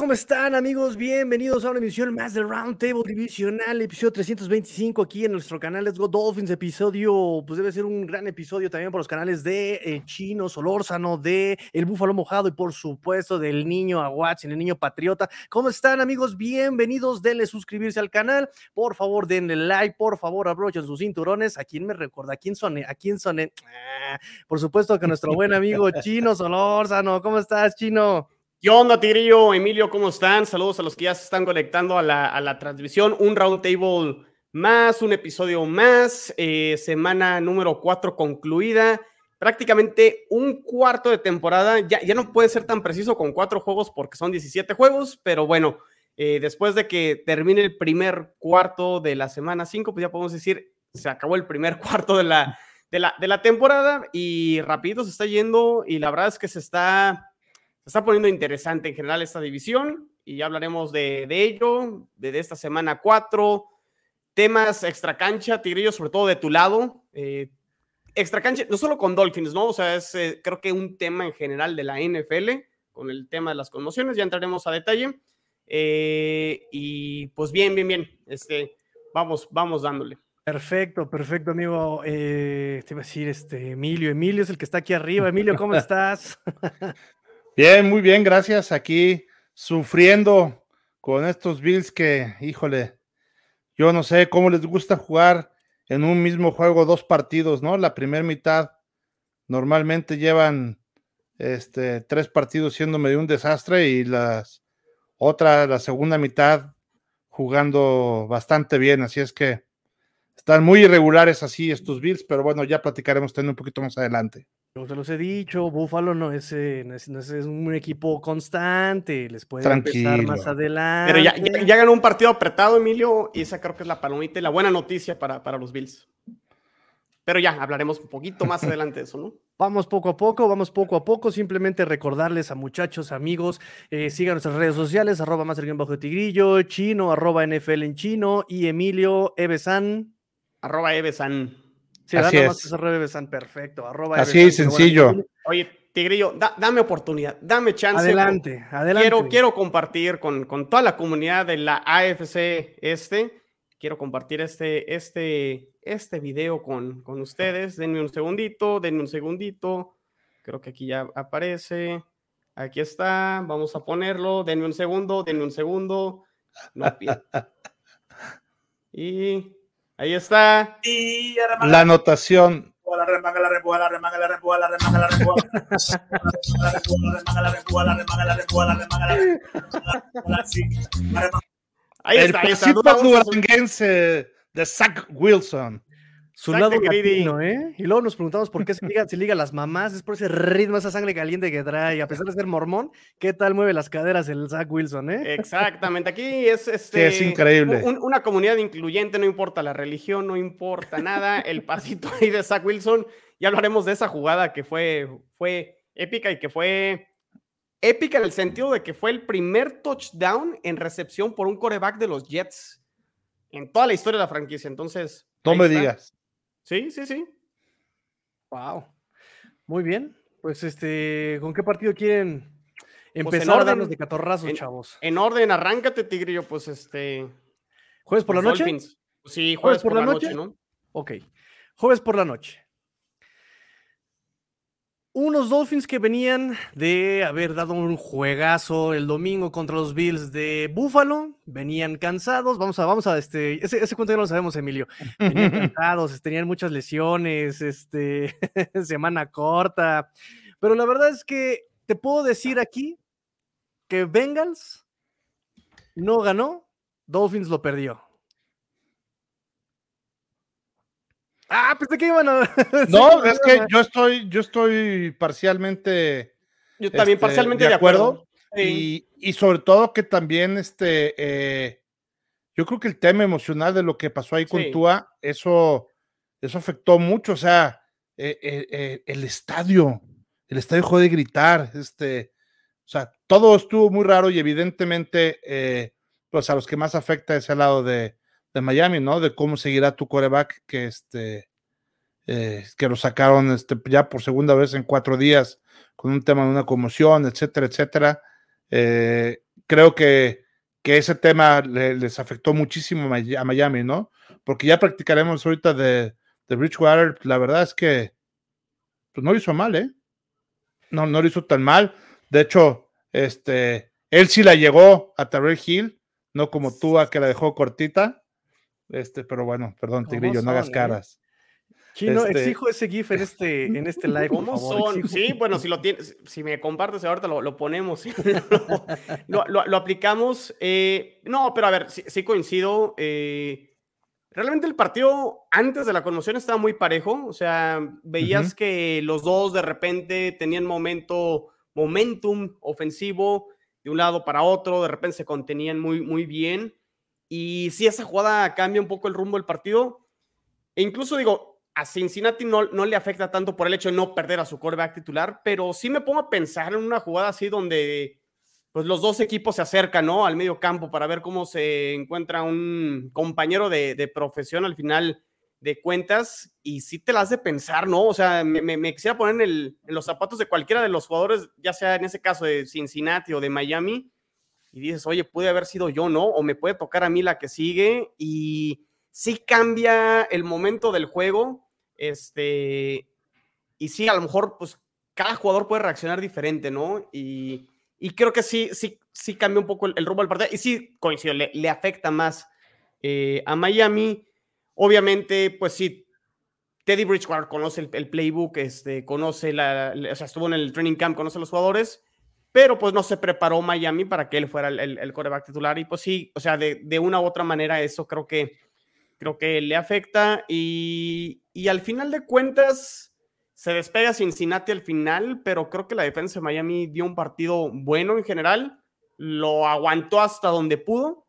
¿cómo están amigos? Bienvenidos a una emisión más de Roundtable Divisional, episodio 325 aquí en nuestro canal Let's Go Dolphins, episodio, pues debe ser un gran episodio también por los canales de eh, Chino, Solórzano, de El Búfalo Mojado y por supuesto del Niño Aguatzin, el Niño Patriota. ¿Cómo están amigos? Bienvenidos, denle suscribirse al canal, por favor denle like, por favor abrochen sus cinturones. ¿A quién me recuerda? ¿A quién soné? ¿A quién soné? Ah, por supuesto que nuestro buen amigo Chino Solórzano. ¿Cómo estás, Chino? ¿Qué onda, Tigrillo? Emilio, ¿cómo están? Saludos a los que ya se están conectando a la, transmisión. Un roundtable más, un episodio más, eh, semana número 4 concluida. Prácticamente un cuarto de temporada. Ya, ya no puede ser tan preciso con cuatro juegos porque son 17 juegos, pero bueno, eh, después de que termine el primer cuarto de la semana 5, pues ya podemos decir, se acabó el primer cuarto de la, de la, de la temporada y rapidito se está yendo y la verdad es que se está se está poniendo interesante en general esta división y ya hablaremos de, ello, de, esta semana 4. Temas extra cancha, Tigrillo, sobre todo de tu lado. Eh, extra cancha, no solo con Dolphins, ¿no? O sea, es eh, creo que un tema en general de la NFL, con el tema de las conmociones, ya entraremos a detalle. Eh, y pues bien, bien, bien. Este, vamos, vamos dándole. Perfecto, perfecto, amigo. te iba a decir, este, Emilio. Emilio es el que está aquí arriba. Emilio, ¿cómo estás? Bien, muy bien, gracias. Aquí sufriendo con estos Bills que, híjole, yo no sé cómo les gusta jugar en un mismo juego dos partidos, ¿no? La primera mitad normalmente llevan este, tres partidos siendo medio un desastre y las otra, la segunda mitad jugando bastante bien. Así es que están muy irregulares así estos Bills, pero bueno, ya platicaremos también un poquito más adelante. Yo se los he dicho, Buffalo no es, eh, no es, un equipo constante, les puede empezar más adelante. Pero ya, ya, ganó un partido apretado, Emilio, y esa creo que es la palomita y la buena noticia para, para los Bills. Pero ya hablaremos un poquito más adelante de eso, ¿no? Vamos poco a poco, vamos poco a poco. Simplemente recordarles a muchachos, amigos, eh, sigan nuestras redes sociales, arroba más bajo tigrillo, chino, arroba NFL en chino, y Emilio Evesan. Arroba Evesan. Sí, Así es. perfecto. Así sencillo. Oye, Tigrillo, dame oportunidad, dame chance. Adelante, adelante. Quiero, quiero compartir con, con, toda la comunidad de la AFC este, quiero compartir este, este, este video con, con ustedes. Denme un segundito, denme un segundito. Creo que aquí ya aparece. Aquí está, vamos a ponerlo. Denme un segundo, denme un segundo. No, y Ahí está. la anotación. Ahí está, ahí está. de Zach Wilson. Su lado latino, ¿eh? Y luego nos preguntamos por qué se liga, se liga las mamás, es por ese ritmo, esa sangre caliente que trae. A pesar de ser mormón, ¿qué tal mueve las caderas el Zach Wilson, eh? Exactamente, aquí es, este, es increíble. una comunidad incluyente, no importa la religión, no importa nada. el pasito ahí de Zach Wilson, ya hablaremos de esa jugada que fue, fue épica y que fue épica en el sentido de que fue el primer touchdown en recepción por un coreback de los Jets en toda la historia de la franquicia. Entonces. No me digas. Sí, sí, sí. Wow. Muy bien. Pues este, ¿con qué partido quieren pues, empezar a de catorrazos, chavos? En orden, arráncate, Tigrillo, pues este. ¿Jueves por la noche? Sí, jueves, por, la, noche? ¿no? Ok. Jueves por la noche unos Dolphins que venían de haber dado un juegazo el domingo contra los Bills de Buffalo, venían cansados, vamos a, vamos a, este, ese, ese cuento ya lo sabemos, Emilio, venían cansados, tenían muchas lesiones, este, semana corta, pero la verdad es que te puedo decir aquí que Bengals no ganó, Dolphins lo perdió. Ah, pensé que iban a. No, es que yo estoy, yo estoy parcialmente. Yo también este, parcialmente de acuerdo. Y, sobre todo que también este. Eh, yo creo que el tema emocional de lo que pasó ahí con Tua, eso, eso afectó mucho. O sea, eh, eh, el estadio, el estadio dejó de gritar. Este, o sea, todo estuvo muy raro y evidentemente, pues a los que más afecta es el lado de, de Miami, ¿no? De cómo seguirá tu coreback que este eh, que lo sacaron este, ya por segunda vez en cuatro días con un tema de una conmoción, etcétera, etcétera. Eh, creo que, que ese tema les afectó muchísimo a Miami, ¿no? Porque ya practicaremos ahorita de, de Bridgewater, la verdad es que pues no lo hizo mal, ¿eh? No, no lo hizo tan mal. De hecho, este, él sí la llegó a Terrell Hill, no como tú a que la dejó cortita. Este, pero bueno, perdón, Tigrillo, no hagas eh? caras. Chino, este... exijo ese GIF en este, en este live. ¿Cómo son? Sí, bueno, si lo tienes, si me compartes ahorita lo, lo ponemos, lo, lo, lo, aplicamos. Eh, no, pero a ver, sí, sí coincido. Eh, Realmente el partido antes de la conmoción estaba muy parejo, o sea, veías uh -huh. que los dos de repente tenían momento, momentum ofensivo de un lado para otro, de repente se contenían muy, muy bien. Y si esa jugada cambia un poco el rumbo del partido, e incluso digo, a Cincinnati no, no le afecta tanto por el hecho de no perder a su quarterback titular, pero sí me pongo a pensar en una jugada así donde pues los dos equipos se acercan, ¿no? Al medio campo para ver cómo se encuentra un compañero de, profesión al final de cuentas y sí te las hace pensar, ¿no? O sea, me, me, me quisiera poner en, el, en, los zapatos de cualquiera de los jugadores, ya sea en ese caso de Cincinnati o de Miami, y dices, oye, puede haber sido yo, ¿no? O me puede tocar a mí la que sigue y sí cambia el momento del juego, este, y sí, a lo mejor, pues cada jugador puede reaccionar diferente, ¿no? Y y creo que sí, sí, sí cambia un poco el, el rumbo del partido. Y sí, coincido, le, le afecta más eh, a Miami. Obviamente, pues sí, Teddy Bridgewater conoce el, el playbook, este, conoce la, o sea, estuvo en el training camp, conoce a los jugadores, pero pues no se preparó Miami para que él fuera el, el, el coreback titular. Y pues sí, o sea, de, de, una u otra manera eso creo que, creo que le afecta. Y, y al final de cuentas se despega Cincinnati al final, pero creo que la defensa de Miami dio un partido bueno en general, lo aguantó hasta donde pudo.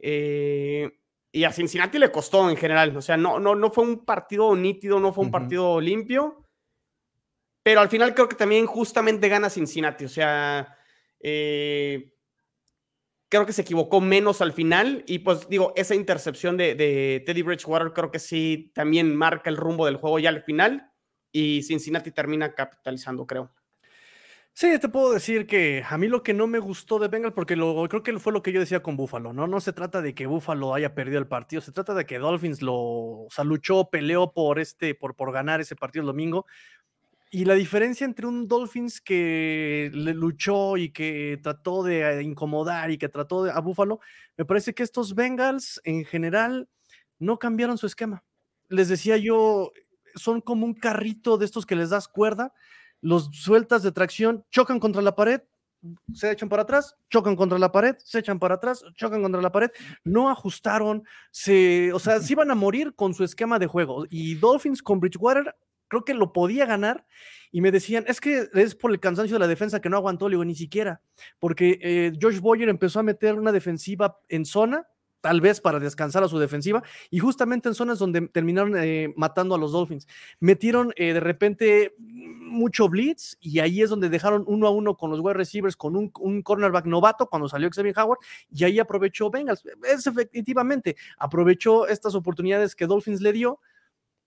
Eh, y a Cincinnati le costó en general, o sea, no, no, no fue un partido nítido, no fue un uh -huh. partido limpio, pero al final creo que también justamente gana Cincinnati, o sea, eh, creo que se equivocó menos al final y pues digo, esa intercepción de, Teddy Bridgewater creo que sí también marca el rumbo del juego ya al final y Cincinnati termina capitalizando, creo. Sí, te puedo decir que a mí lo que no me gustó de Bengals, porque lo, creo que fue lo que yo decía con Buffalo, ¿no? No se trata de que Buffalo haya perdido el partido, se trata de que Dolphins lo, luchó, peleó por, este, por, por ganar ese partido el domingo. Y la diferencia entre un Dolphins que luchó y que trató de incomodar y que trató de, a Buffalo, me parece que estos Bengals en general no cambiaron su esquema. Les decía yo, son como un carrito de estos que les das cuerda, los sueltas de tracción, chocan contra la pared, se echan para atrás, chocan contra la pared, se echan para atrás, chocan contra la pared, no ajustaron, se, o sea, se iban a morir con su esquema de juego. Y Dolphins con Bridgewater creo que lo podía ganar y me decían, es que es por el cansancio de la defensa que no aguantó, ni siquiera, porque eh, Josh Boyer empezó a meter una defensiva en zona, tal vez para descansar a su defensiva, y justamente en zonas donde terminaron eh, matando a los Dolphins. Metieron eh, de repente mucho blitz, y ahí es donde dejaron uno a uno con los wide receivers, con un, un cornerback novato cuando salió Xavier Howard, y ahí aprovechó Bengals. Es efectivamente, aprovechó estas oportunidades que Dolphins le dio,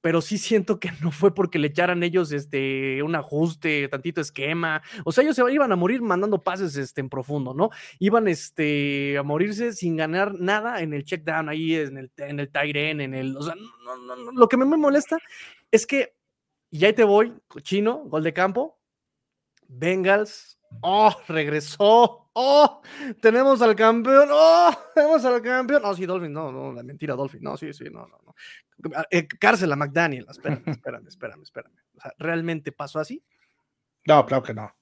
pero sí siento que no fue porque le echaran ellos este, un ajuste, tantito esquema. O sea, ellos se iban a morir mandando pases este, en profundo, ¿no? Iban este, a morirse sin ganar nada en el check down, ahí en el, en el end, en el. O sea, no, no, no, lo que me, molesta es que, y ahí te voy, chino, gol de campo. Bengals, oh, regresó. ¡Oh! Tenemos al campeón. ¡Oh! Tenemos al campeón. No, sí, Dolphin, no, no, la mentira, Dolphin. No, sí, sí, no, no, no. Eh, cárcel a McDaniel. Espérame, espérame, espérame, espérame. O sea, ¿realmente pasó así? No, claro que no.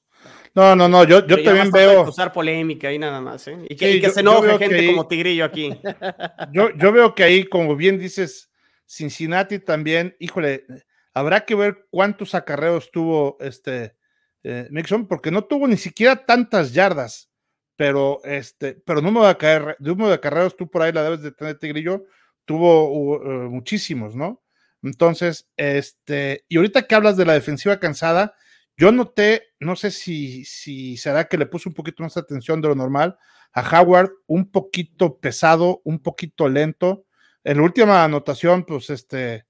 No, no, no, yo, yo también veo. usar polémica ahí nada más, ¿eh? Y que, sí, y que yo, se enoje gente ahí, como Tigrillo aquí. Yo, yo veo que ahí, como bien dices, Cincinnati también, híjole, habrá que ver cuántos acarreos tuvo este eh, Mixon, porque no tuvo ni siquiera tantas yardas pero este, pero número de, carre, número de carreras tú por ahí la debes de tener Tigrillo, tuvo uh, muchísimos, ¿no? Entonces, este, y ahorita que hablas de la defensiva cansada, yo noté, no sé si, si será que le puse un poquito más atención de lo normal, a Howard un poquito pesado, un poquito lento. En la última anotación, pues este,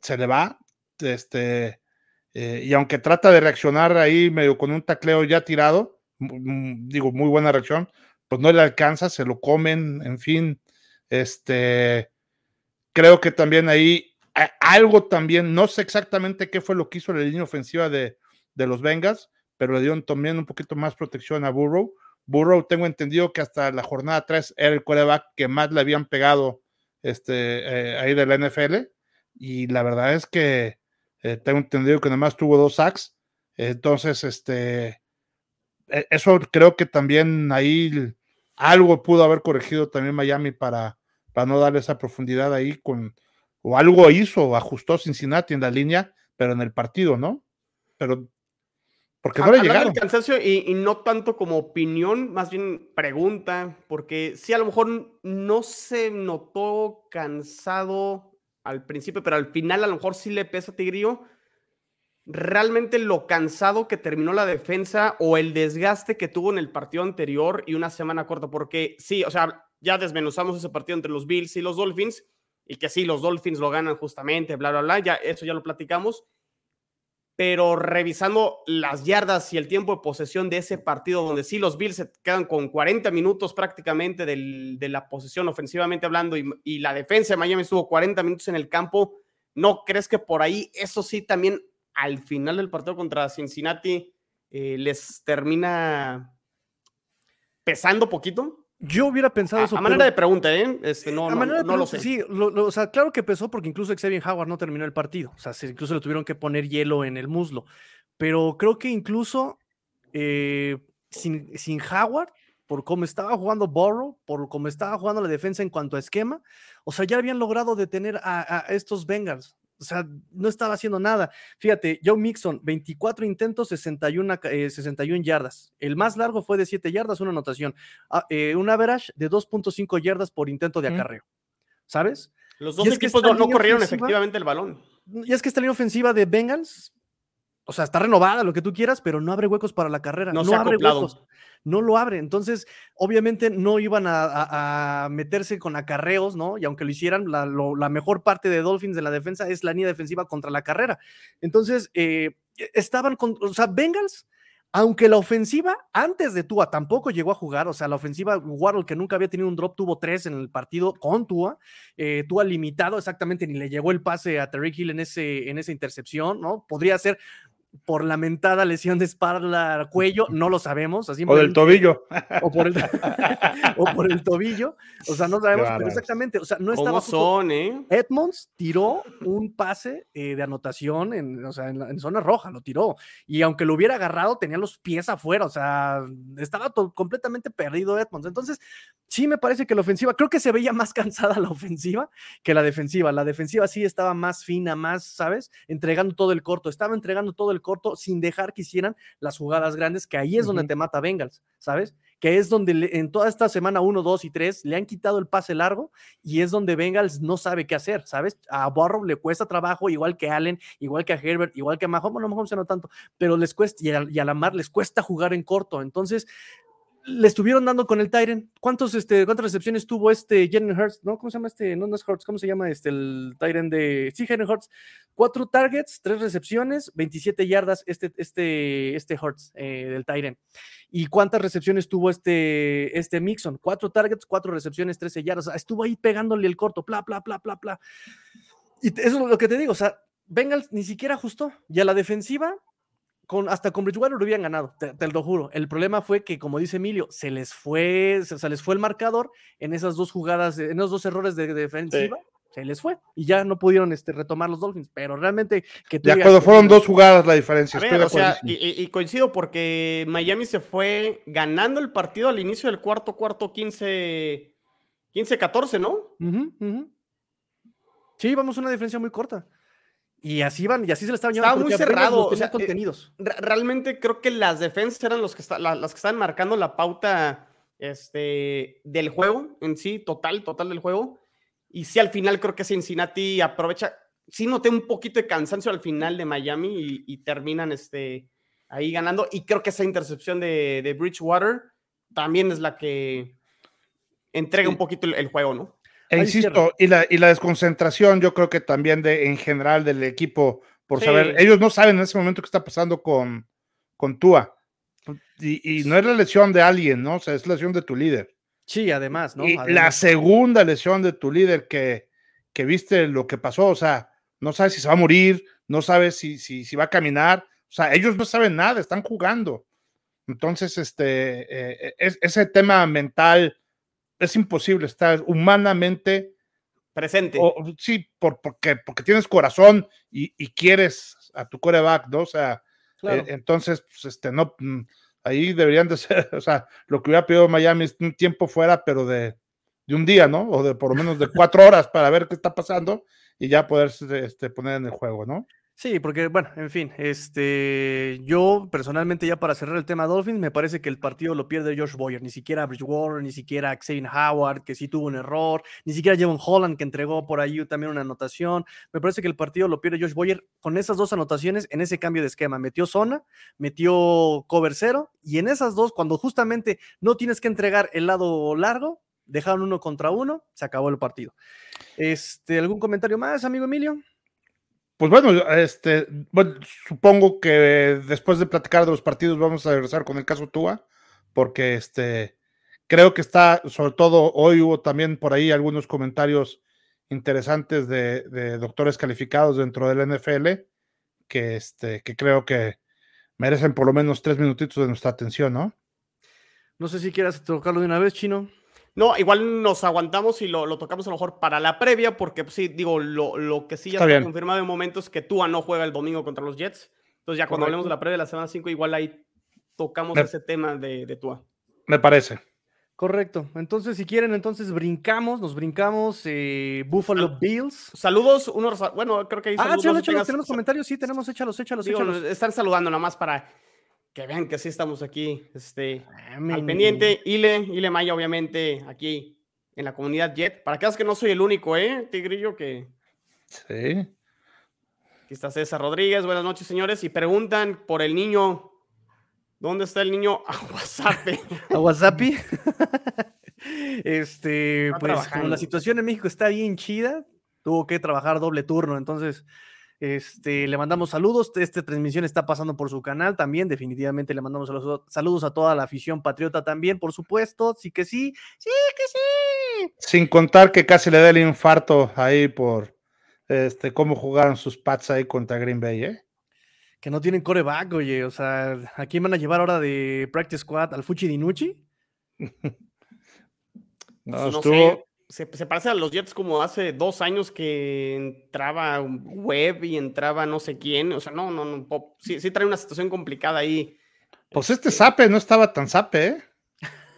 se le va, este, eh, y aunque trata de reaccionar ahí medio con un tacleo ya tirado, digo, muy buena reacción, pues no le alcanza, se lo comen, en fin, este, creo que también ahí algo también, no sé exactamente qué fue lo que hizo la línea ofensiva de, de los Bengals, pero le dieron también un poquito más protección a Burrow. Burrow, tengo entendido que hasta la jornada 3 era el quarterback que más le habían pegado este, eh, ahí de la NFL, y la verdad es que eh, tengo entendido que además tuvo dos sacks, entonces, este, e, eso creo que también ahí algo pudo haber corregido también Miami para, para no darle esa profundidad ahí con, o algo hizo, ajustó Cincinnati en la línea, pero en el partido, ¿no? Pero porque no le llegaron. cansancio y, no tanto como opinión, más bien pregunta, porque sí, a lo mejor no se notó cansado al principio, pero al final a lo mejor sí le pesa a Tigrillo realmente lo cansado que terminó la defensa o el desgaste que tuvo en el partido anterior y una semana corta, porque sí, o sea, ya desmenuzamos ese partido entre los Bills y los Dolphins, y que sí, los Dolphins lo ganan justamente, bla, bla, bla, ya eso ya lo platicamos, pero revisando las yardas y el tiempo de posesión de ese partido, donde sí los Bills se quedan con 40 minutos prácticamente de la posesión ofensivamente hablando y, la defensa de Miami estuvo 40 minutos en el campo, ¿no crees que por ahí eso sí también al final del partido contra Cincinnati eh, les termina pesando poquito? Yo hubiera pensado eso. A manera de pregunta, ¿eh? Este, no, no, lo sé. Sí, o sea, claro que pesó porque incluso Xavier Howard no terminó el partido. O sea, incluso le tuvieron que poner hielo en el muslo. Pero creo que incluso eh, sin, sin Howard, por cómo estaba jugando Borrow, por cómo estaba jugando la defensa en cuanto a esquema, o sea, ya habían logrado detener a, a estos Bengals. O sea, no estaba haciendo nada. Fíjate, Joe Mixon, 24 intentos, 61, 61 eh, yardas. El más largo fue de 7 yardas, una anotación. Ah, eh, un average de 2.5 yardas por intento de acarreo. ¿Sabes? Los dos equipos no, corrieron efectivamente el balón. Y es que esta línea ofensiva de Bengals, o sea, está renovada, lo que tú quieras, pero no abre huecos para la carrera. No, abre huecos no lo abre. Entonces, obviamente no iban a, meterse con acarreos, ¿no? Y aunque lo hicieran, la, mejor parte de Dolphins de la defensa es la línea defensiva contra la carrera. Entonces, eh, estaban con, o sea, Bengals, aunque la ofensiva antes de Tua tampoco llegó a jugar, o sea, la ofensiva Waddle que nunca había tenido un drop tuvo tres en el partido con Tua, eh, Tua limitado exactamente, ni le llegó el pase a Terry Hill en, ese, en esa intercepción, ¿no? Podría ser por lamentada lesión de espalda cuello, no lo sabemos. Así o del tobillo. O por el, o por el tobillo. O sea, no sabemos, pero exactamente. O sea, no estaba. son, eh? Edmonds tiró un pase eh, de anotación en, o sea, en, zona roja, lo tiró. Y aunque lo hubiera agarrado, tenía los pies afuera. O sea, estaba completamente perdido Edmonds. Entonces, sí me parece que la ofensiva, creo que se veía más cansada la ofensiva que la defensiva. La defensiva sí estaba más fina, más, ¿sabes? Entregando todo el corto. Estaba entregando todo el corto sin dejar que hicieran las jugadas grandes, que ahí es donde te mata Bengals, ¿sabes? Que es donde en toda esta semana 1, 2 y 3 le han quitado el pase largo y es donde Bengals no sabe qué hacer, ¿sabes? A Barrow le cuesta trabajo, igual que Allen, igual que a Herbert, igual que a Mahomes, bueno, Mahomes no tanto, pero les cuesta, y a, y a Lamar les cuesta jugar en corto. Entonces, le estuvieron dando con el Tyren. ¿Cuántos, este, ¿Cuántas recepciones tuvo este Jalen Hurts? ¿No? ¿Cómo se llama este? No, no es Hurts, ¿cómo se llama este el Tyren de. Sí, Jalen Hurts. Cuatro targets, tres recepciones, 27 yardas este, este, este Hurts eh, del Tyren. ¿Y cuántas recepciones tuvo este, este Mixon? Cuatro targets, cuatro recepciones, 13 yardas. estuvo ahí pegándole el corto, bla, bla, bla, bla, bla. Y eso es lo que te digo, o sea, Bengals ni siquiera ajustó. Y a la defensiva, hasta con Bridgewater lo habían ganado, te, lo juro. El problema fue que, como dice Emilio, se les fue, se, les fue el marcador en esas dos jugadas, en esos dos errores de, defensiva. Se les fue y ya no pudieron este, retomar los Dolphins, pero realmente que De acuerdo, fueron dos jugadas la diferencia. y, coincido porque Miami se fue ganando el partido al inicio del cuarto, cuarto 15, 15-14, ¿no? Sí, vamos a una diferencia muy corta. Y así van, y así se le estaban llevando. Estaba muy cerrado. O sea, eh, contenidos. realmente creo que las defensas eran los que las que estaban marcando la pauta este, del juego en sí, total, total del juego. Y sí, al final creo que Cincinnati aprovecha. Sí, noté un poquito de cansancio al final de Miami y, terminan este, ahí ganando. Y creo que esa intercepción de, de Bridgewater también es la que entrega un poquito el juego, ¿no? E insisto, y la, y la desconcentración, yo creo que también de, en general del equipo, por saber, ellos no saben en ese momento qué está pasando con, con Tua. Y, no es la lesión de alguien, ¿no? O sea, es la lesión de tu líder. Sí, además, ¿no? Y la segunda lesión de tu líder que, que viste lo que pasó, o sea, no sabes si se va a morir, no sabes si, si, si va a caminar, o sea, ellos no saben nada, están jugando. Entonces, este, eh, ese tema mental es imposible estar humanamente presente. sí, por, porque, porque tienes corazón y, quieres a tu coreback, ¿no? O sea, eh, entonces, pues, este, no, mm, ahí deberían de ser, o sea, lo que hubiera pedido Miami es un tiempo fuera, pero de, de un día, ¿no? O de por lo menos de cuatro horas para ver qué está pasando y ya poder este, poner en el juego, ¿no? Sí, porque, bueno, en fin, este, yo personalmente ya para cerrar el tema Dolphins, me parece que el partido lo pierde Josh Boyer, ni siquiera Bridgewater, ni siquiera Xavier Howard, que sí tuvo un error, ni siquiera Jevon Holland, que entregó por ahí también una anotación. Me parece que el partido lo pierde Josh Boyer con esas dos anotaciones en ese cambio de esquema. Metió zona, metió cover cero, y en esas dos, cuando justamente no tienes que entregar el lado largo, dejaron uno contra uno, se acabó el partido. Este, ¿Algún comentario más, amigo Emilio? Pues bueno, este, supongo que después de platicar de los partidos vamos a regresar con el caso Tua, porque este, creo que está, sobre todo hoy hubo también por ahí algunos comentarios interesantes de, doctores calificados dentro del NFL, que, este, que creo que merecen por lo menos tres minutitos de nuestra atención, ¿no? No sé si quieras tocarlo de una vez, Chino. No, igual nos aguantamos y lo, tocamos a lo mejor para la previa, porque pues, sí, digo, lo, que sí ya está, confirmado en momentos es que Tua no juega el domingo contra los Jets. Entonces ya cuando hablemos de la previa de la semana 5, igual ahí tocamos ese tema de, de Tua. Me parece. Correcto. Entonces, si quieren, entonces brincamos, nos brincamos eh, Buffalo Bills. Saludos, unos, bueno, creo que hay ah, saludos. Ah, tenemos comentarios, sí, tenemos, échalos, échalos, échalos. Están saludando nada más para que vean que sí estamos aquí, este, ah, al pendiente. Ile, Ile Maya, obviamente, aquí en la comunidad Jet. Para que veas que no soy el único, ¿eh, Tigrillo? Que... Sí. Aquí está César Rodríguez. Buenas noches, señores. Y preguntan por el niño. ¿Dónde está el niño? A WhatsApp. ¿A WhatsApp? este, pues como la situación en México está bien chida, tuvo que trabajar doble turno, entonces este, le mandamos saludos. Esta transmisión está pasando por su canal también. Definitivamente le mandamos saludos a toda la afición patriota también, por supuesto. Sí que sí, sí que sí. Sin contar que casi le da el infarto ahí por este, cómo jugaron sus Pats ahí contra Green Bay, ¿eh? Que no tienen coreback, oye. O sea, ¿a quién van a llevar ahora de Practice Squad? ¿Al Fuchi Dinucci? no, estuvo, se, parece a los Jets como hace dos años que entraba Web y entraba no sé quién. O sea, no, no, no. Sí, sí trae una situación complicada ahí. Pues este Sape no estaba tan Sape, ¿eh?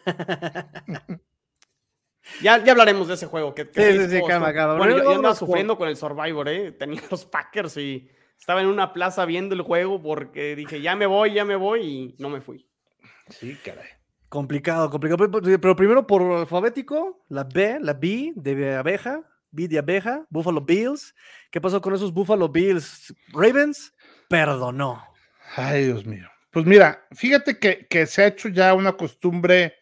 ya, ya hablaremos de ese juego. Que, sí, sí, sí, Bueno, yo, andaba sufriendo con el Survivor, ¿eh? Tenía los Packers y estaba en una plaza viendo el juego porque dije, ya me voy, ya me voy y no me fui. Sí, caray. Complicado, complicado. Pero primero por alfabético, la B, la B de abeja, B de abeja, Buffalo Bills. ¿Qué pasó con esos Buffalo Bills? Ravens perdonó. Ay, Dios mío. Pues mira, fíjate que, se ha hecho ya una costumbre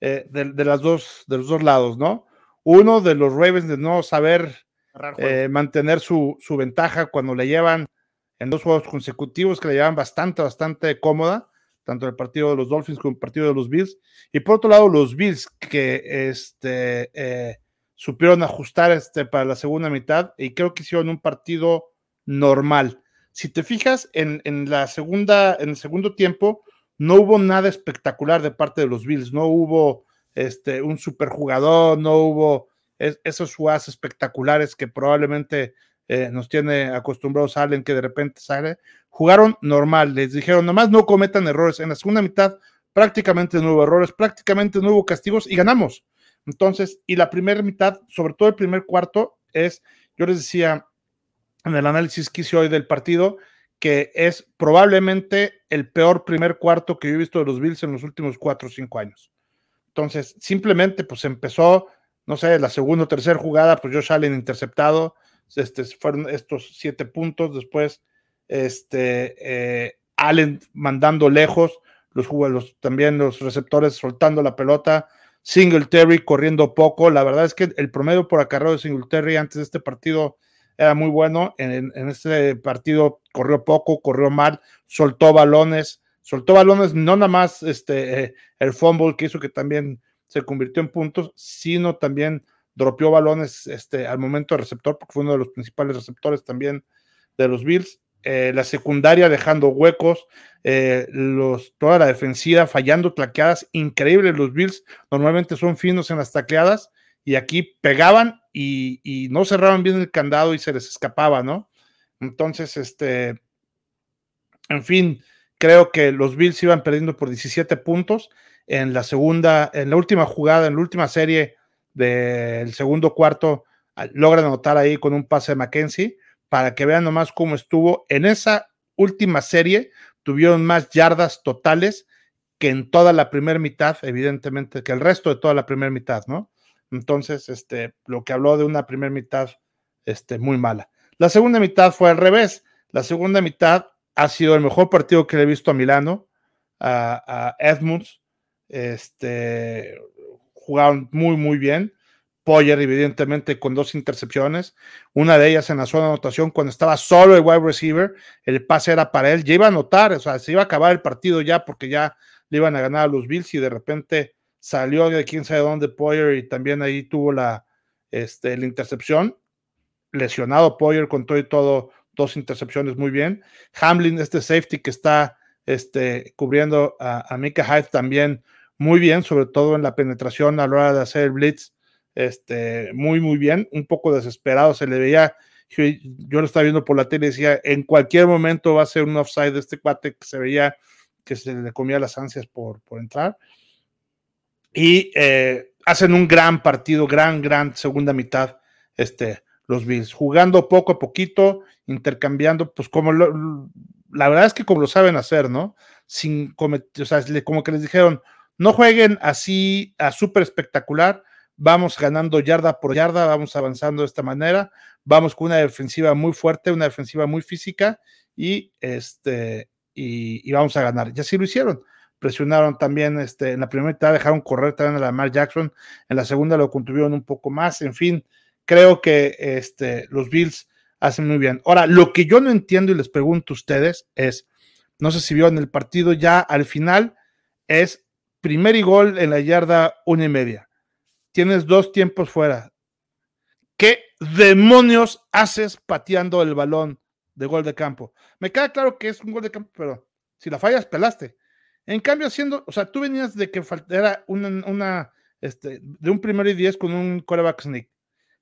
eh, de, las dos, de los dos lados, ¿no? Uno de los Ravens de no saber eh, mantener su, su, ventaja cuando le llevan en dos juegos consecutivos que le llevan bastante, bastante cómoda tanto el partido de los Dolphins como el partido de los Bills. Y por otro lado, los Bills que este, eh, supieron ajustar este, para la segunda mitad y creo que hicieron un partido normal. Si te fijas en, la segunda, en el segundo tiempo, no hubo nada espectacular de parte de los Bills, no hubo este, un superjugador, no hubo esos jugadas espectaculares que probablemente eh, nos tiene acostumbrados a alguien que de repente sale, jugaron normal, les dijeron, nomás no cometan errores. En la segunda mitad prácticamente no hubo errores, prácticamente no hubo castigos y ganamos. Entonces, y la primera mitad, sobre todo el primer cuarto, es, yo les decía en el análisis que hice hoy del partido, que es probablemente el peor primer cuarto que yo he visto de los Bills en los últimos cuatro o cinco años. Entonces, simplemente, pues empezó, no sé, la segunda o tercera jugada, pues Josh Allen interceptado, este, fueron estos siete puntos, después este, eh, Allen mandando lejos, los, jugadores, también los receptores soltando la pelota, Singletary corriendo poco, la verdad es que el promedio por acarreo de Singletary antes de este partido era muy bueno, en, este partido corrió poco, corrió mal, soltó balones, soltó balones, no nada más este, eh, el fumble que hizo que también se convirtió en puntos, sino también dropeó balones este, al momento de receptor, porque fue uno de los principales receptores también de los Bills. Eh, la secundaria dejando huecos, eh, los, toda la defensiva fallando tlaqueadas, increíbles los Bills, normalmente son finos en las tacleadas y aquí pegaban y, no cerraban bien el candado y se les escapaba, ¿no? Entonces, este, en fin, creo que los Bills iban perdiendo por 17 puntos en la segunda, en la última jugada, en la última serie del segundo cuarto, logran anotar ahí con un pase de Mackenzie para que vean nomás cómo estuvo. En esa última serie tuvieron más yardas totales que en toda la primera mitad, evidentemente, que el resto de toda la primera mitad, ¿no? Entonces, este, lo que habló de una primera mitad, este, muy mala. La segunda mitad fue al revés. La segunda mitad ha sido el mejor partido que le he visto a Milano, a, a Edmunds. Este, jugaron muy, muy bien. Poyer, evidentemente, con dos intercepciones, una de ellas en la zona de anotación cuando estaba solo el wide receiver, el pase era para él, ya iba a anotar, o sea, se iba a acabar el partido ya porque ya le iban a ganar a los Bills y de repente salió de quién sabe dónde Poyer y también ahí tuvo la, este, intercepción, lesionado Poyer con todo y todo, dos intercepciones muy bien. Hamlin, este safety que está este, cubriendo a, a Mika Hyde también muy bien, sobre todo en la penetración a la hora de hacer el blitz este, muy, muy bien, un poco desesperado, se le veía, yo, lo estaba viendo por la tele decía, en cualquier momento va a ser un offside de este cuate que se veía que se le comía las ansias por, por entrar. Y eh, hacen un gran partido, gran, gran segunda mitad, este, los Bills, jugando poco a poquito, intercambiando, pues como la verdad es que como lo saben hacer, ¿no? Sin cometer, o sea, como que les dijeron, no jueguen así a súper espectacular, vamos ganando yarda por yarda, vamos avanzando de esta manera, vamos con una defensiva muy fuerte, una defensiva muy física y este y, vamos a ganar. Y así lo hicieron. Presionaron también este, en la primera mitad, dejaron correr también a la Lamar Jackson, en la segunda lo contuvieron un poco más, en fin, creo que este, los Bills hacen muy bien. Ahora, lo que yo no entiendo y les pregunto a ustedes es, no sé si vio en el partido ya al final, es primer gol en la yarda una y media tienes dos tiempos fuera. ¿Qué demonios haces pateando el balón de gol de campo? Me queda claro que es un gol de campo, pero si la fallas, pelaste. En cambio, haciendo, o sea, tú venías de que una, una este, de un primero y diez con un coreback sneak.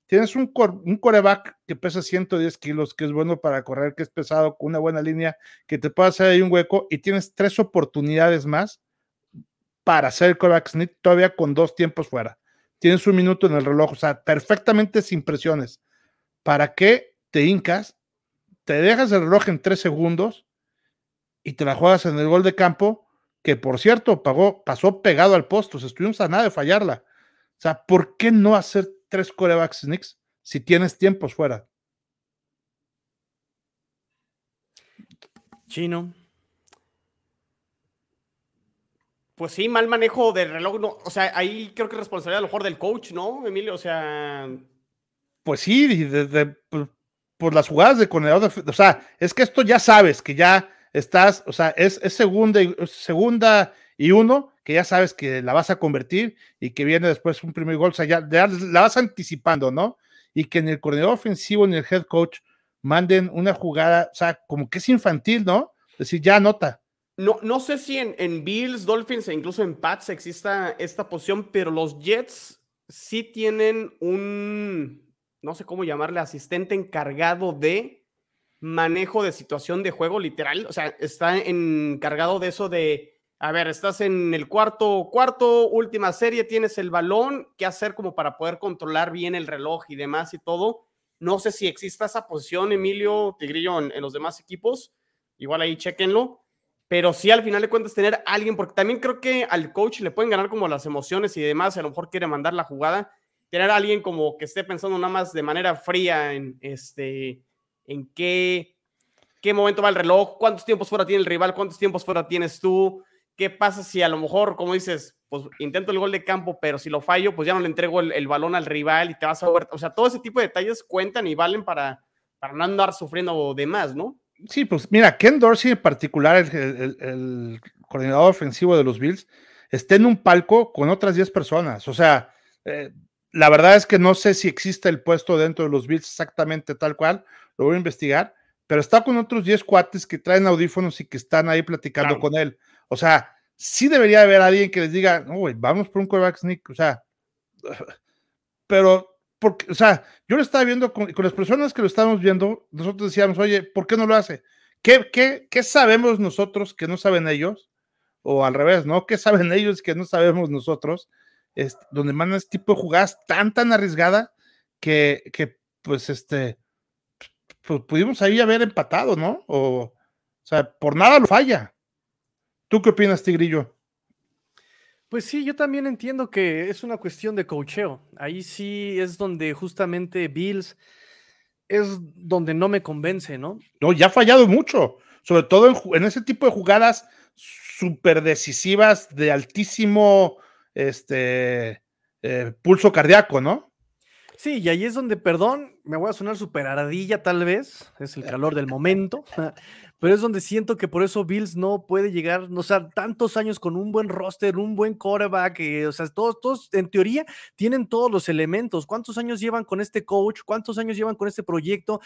Tienes un, un coreback que pesa 110 kilos, que es bueno para correr, que es pesado, con una buena línea, que te puede hacer ahí un hueco y tienes tres oportunidades más para hacer el coreback sneak todavía con dos tiempos fuera tienes un minuto en el reloj, o sea, perfectamente sin presiones. ¿Para qué te hincas, te dejas el reloj en tres segundos y te la juegas en el gol de campo, que por cierto pagó, pasó pegado al posto, o sea, estuvimos a nada de fallarla. O sea, ¿por qué no hacer tres corebacks sneaks si tienes tiempos fuera? Chino. Pues sí, mal manejo del reloj. No, o sea, ahí creo que es responsabilidad a lo mejor del coach, ¿no, Emilio? O sea. Pues sí, pues, por, las jugadas de corredor. o sea, es que esto ya sabes que ya estás, o sea, es, segunda, y, segunda y uno, que ya sabes que la vas a convertir y que viene después un primer gol. O sea, ya, la vas anticipando, ¿no? Y que en el coordinador ofensivo ni el head coach manden una jugada, o sea, como que es infantil, ¿no? Es decir, ya anota no, no sé si en, Bills, Dolphins e incluso en Pats exista esta posición, pero los Jets sí tienen un, no sé cómo llamarle, asistente encargado de manejo de situación de juego literal. O sea, está encargado de eso de, a ver, estás en el cuarto, cuarto, última serie, tienes el balón, ¿qué hacer como para poder controlar bien el reloj y demás y todo? No sé si exista esa posición, Emilio Tigrillo, en los demás equipos. Igual ahí chequenlo pero sí al final de cuentas tener alguien, porque también creo que al coach le pueden ganar como las emociones y demás, a lo mejor quiere mandar la jugada, tener a alguien como que esté pensando nada más de manera fría en este, en qué, qué momento va el reloj, cuántos tiempos fuera tiene el rival, cuántos tiempos fuera tienes tú, qué pasa si a lo mejor, como dices, pues intento el gol de campo, pero si lo fallo, pues ya no le entrego el, balón al rival y te vas a ver, o sea, todo ese tipo de detalles cuentan y valen para, para no andar sufriendo de más, ¿no? Sí, pues mira, Ken Dorsey en particular, el, coordinador ofensivo de los Bills, está en un palco con otras 10 personas. O sea, eh, la verdad es que no sé si existe el puesto dentro de los Bills exactamente tal cual, lo voy a investigar, pero está con otros 10 cuates que traen audífonos y que están ahí platicando con él. O sea, sí debería haber alguien que les diga, no, güey, vamos por un quarterback sneak. O sea, pero, porque, o sea, yo lo estaba viendo con, las personas que lo estábamos viendo, nosotros decíamos, oye, ¿por qué no lo hace? ¿Qué, qué, qué sabemos nosotros que no saben ellos? O al revés, ¿no? ¿Qué saben ellos que no sabemos nosotros? donde mandan este tipo de jugadas tan, tan arriesgada que, que pues, este, pues pudimos ahí haber empatado, ¿no? O, o sea, por nada lo falla. ¿Tú qué opinas, Tigrillo? Pues sí, yo también entiendo que es una cuestión de cocheo. Ahí sí es donde justamente Bills es donde no me convence, ¿no? No, ya ha fallado mucho, sobre todo en, en ese tipo de jugadas súper decisivas de altísimo este, eh, pulso cardíaco, ¿no? Sí, y ahí es donde, perdón, me voy a sonar súper aradilla tal vez, es el calor del momento, pero es donde siento que por eso Bills no puede llegar, o sea, tantos años con un buen roster, un buen quarterback, eh, o sea, todos, todos en teoría tienen todos los elementos. ¿Cuántos años llevan con este coach? ¿Cuántos años llevan con este proyecto?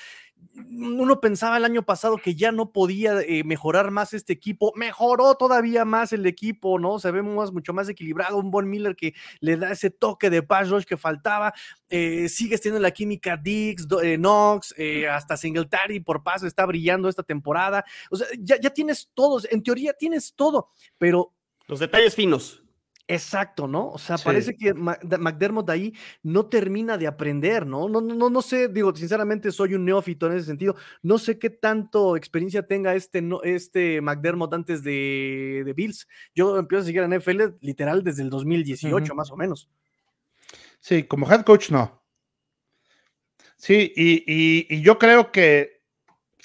Uno pensaba el año pasado que ya no podía eh, mejorar más este equipo, mejoró todavía más el equipo, ¿no? Se ve mucho más equilibrado, un Von Miller que le da ese toque de pass rush que faltaba, eh, sigues teniendo la química Dix, Knox, hasta Singletary por paso está brillando esta temporada o sea, ya, tienes todos, en teoría tienes todo, pero... Los detalles finos. Exacto, ¿no? O sea, parece que McDermott ahí no termina de aprender, ¿no? No, no, no sé, digo, sinceramente soy un neófito en ese sentido. No sé qué tanto experiencia tenga este, no, este McDermott antes de, de Bills. Yo empiezo a seguir en NFL literal desde el 2018, más o menos. Sí, como head coach no. Sí, y yo creo que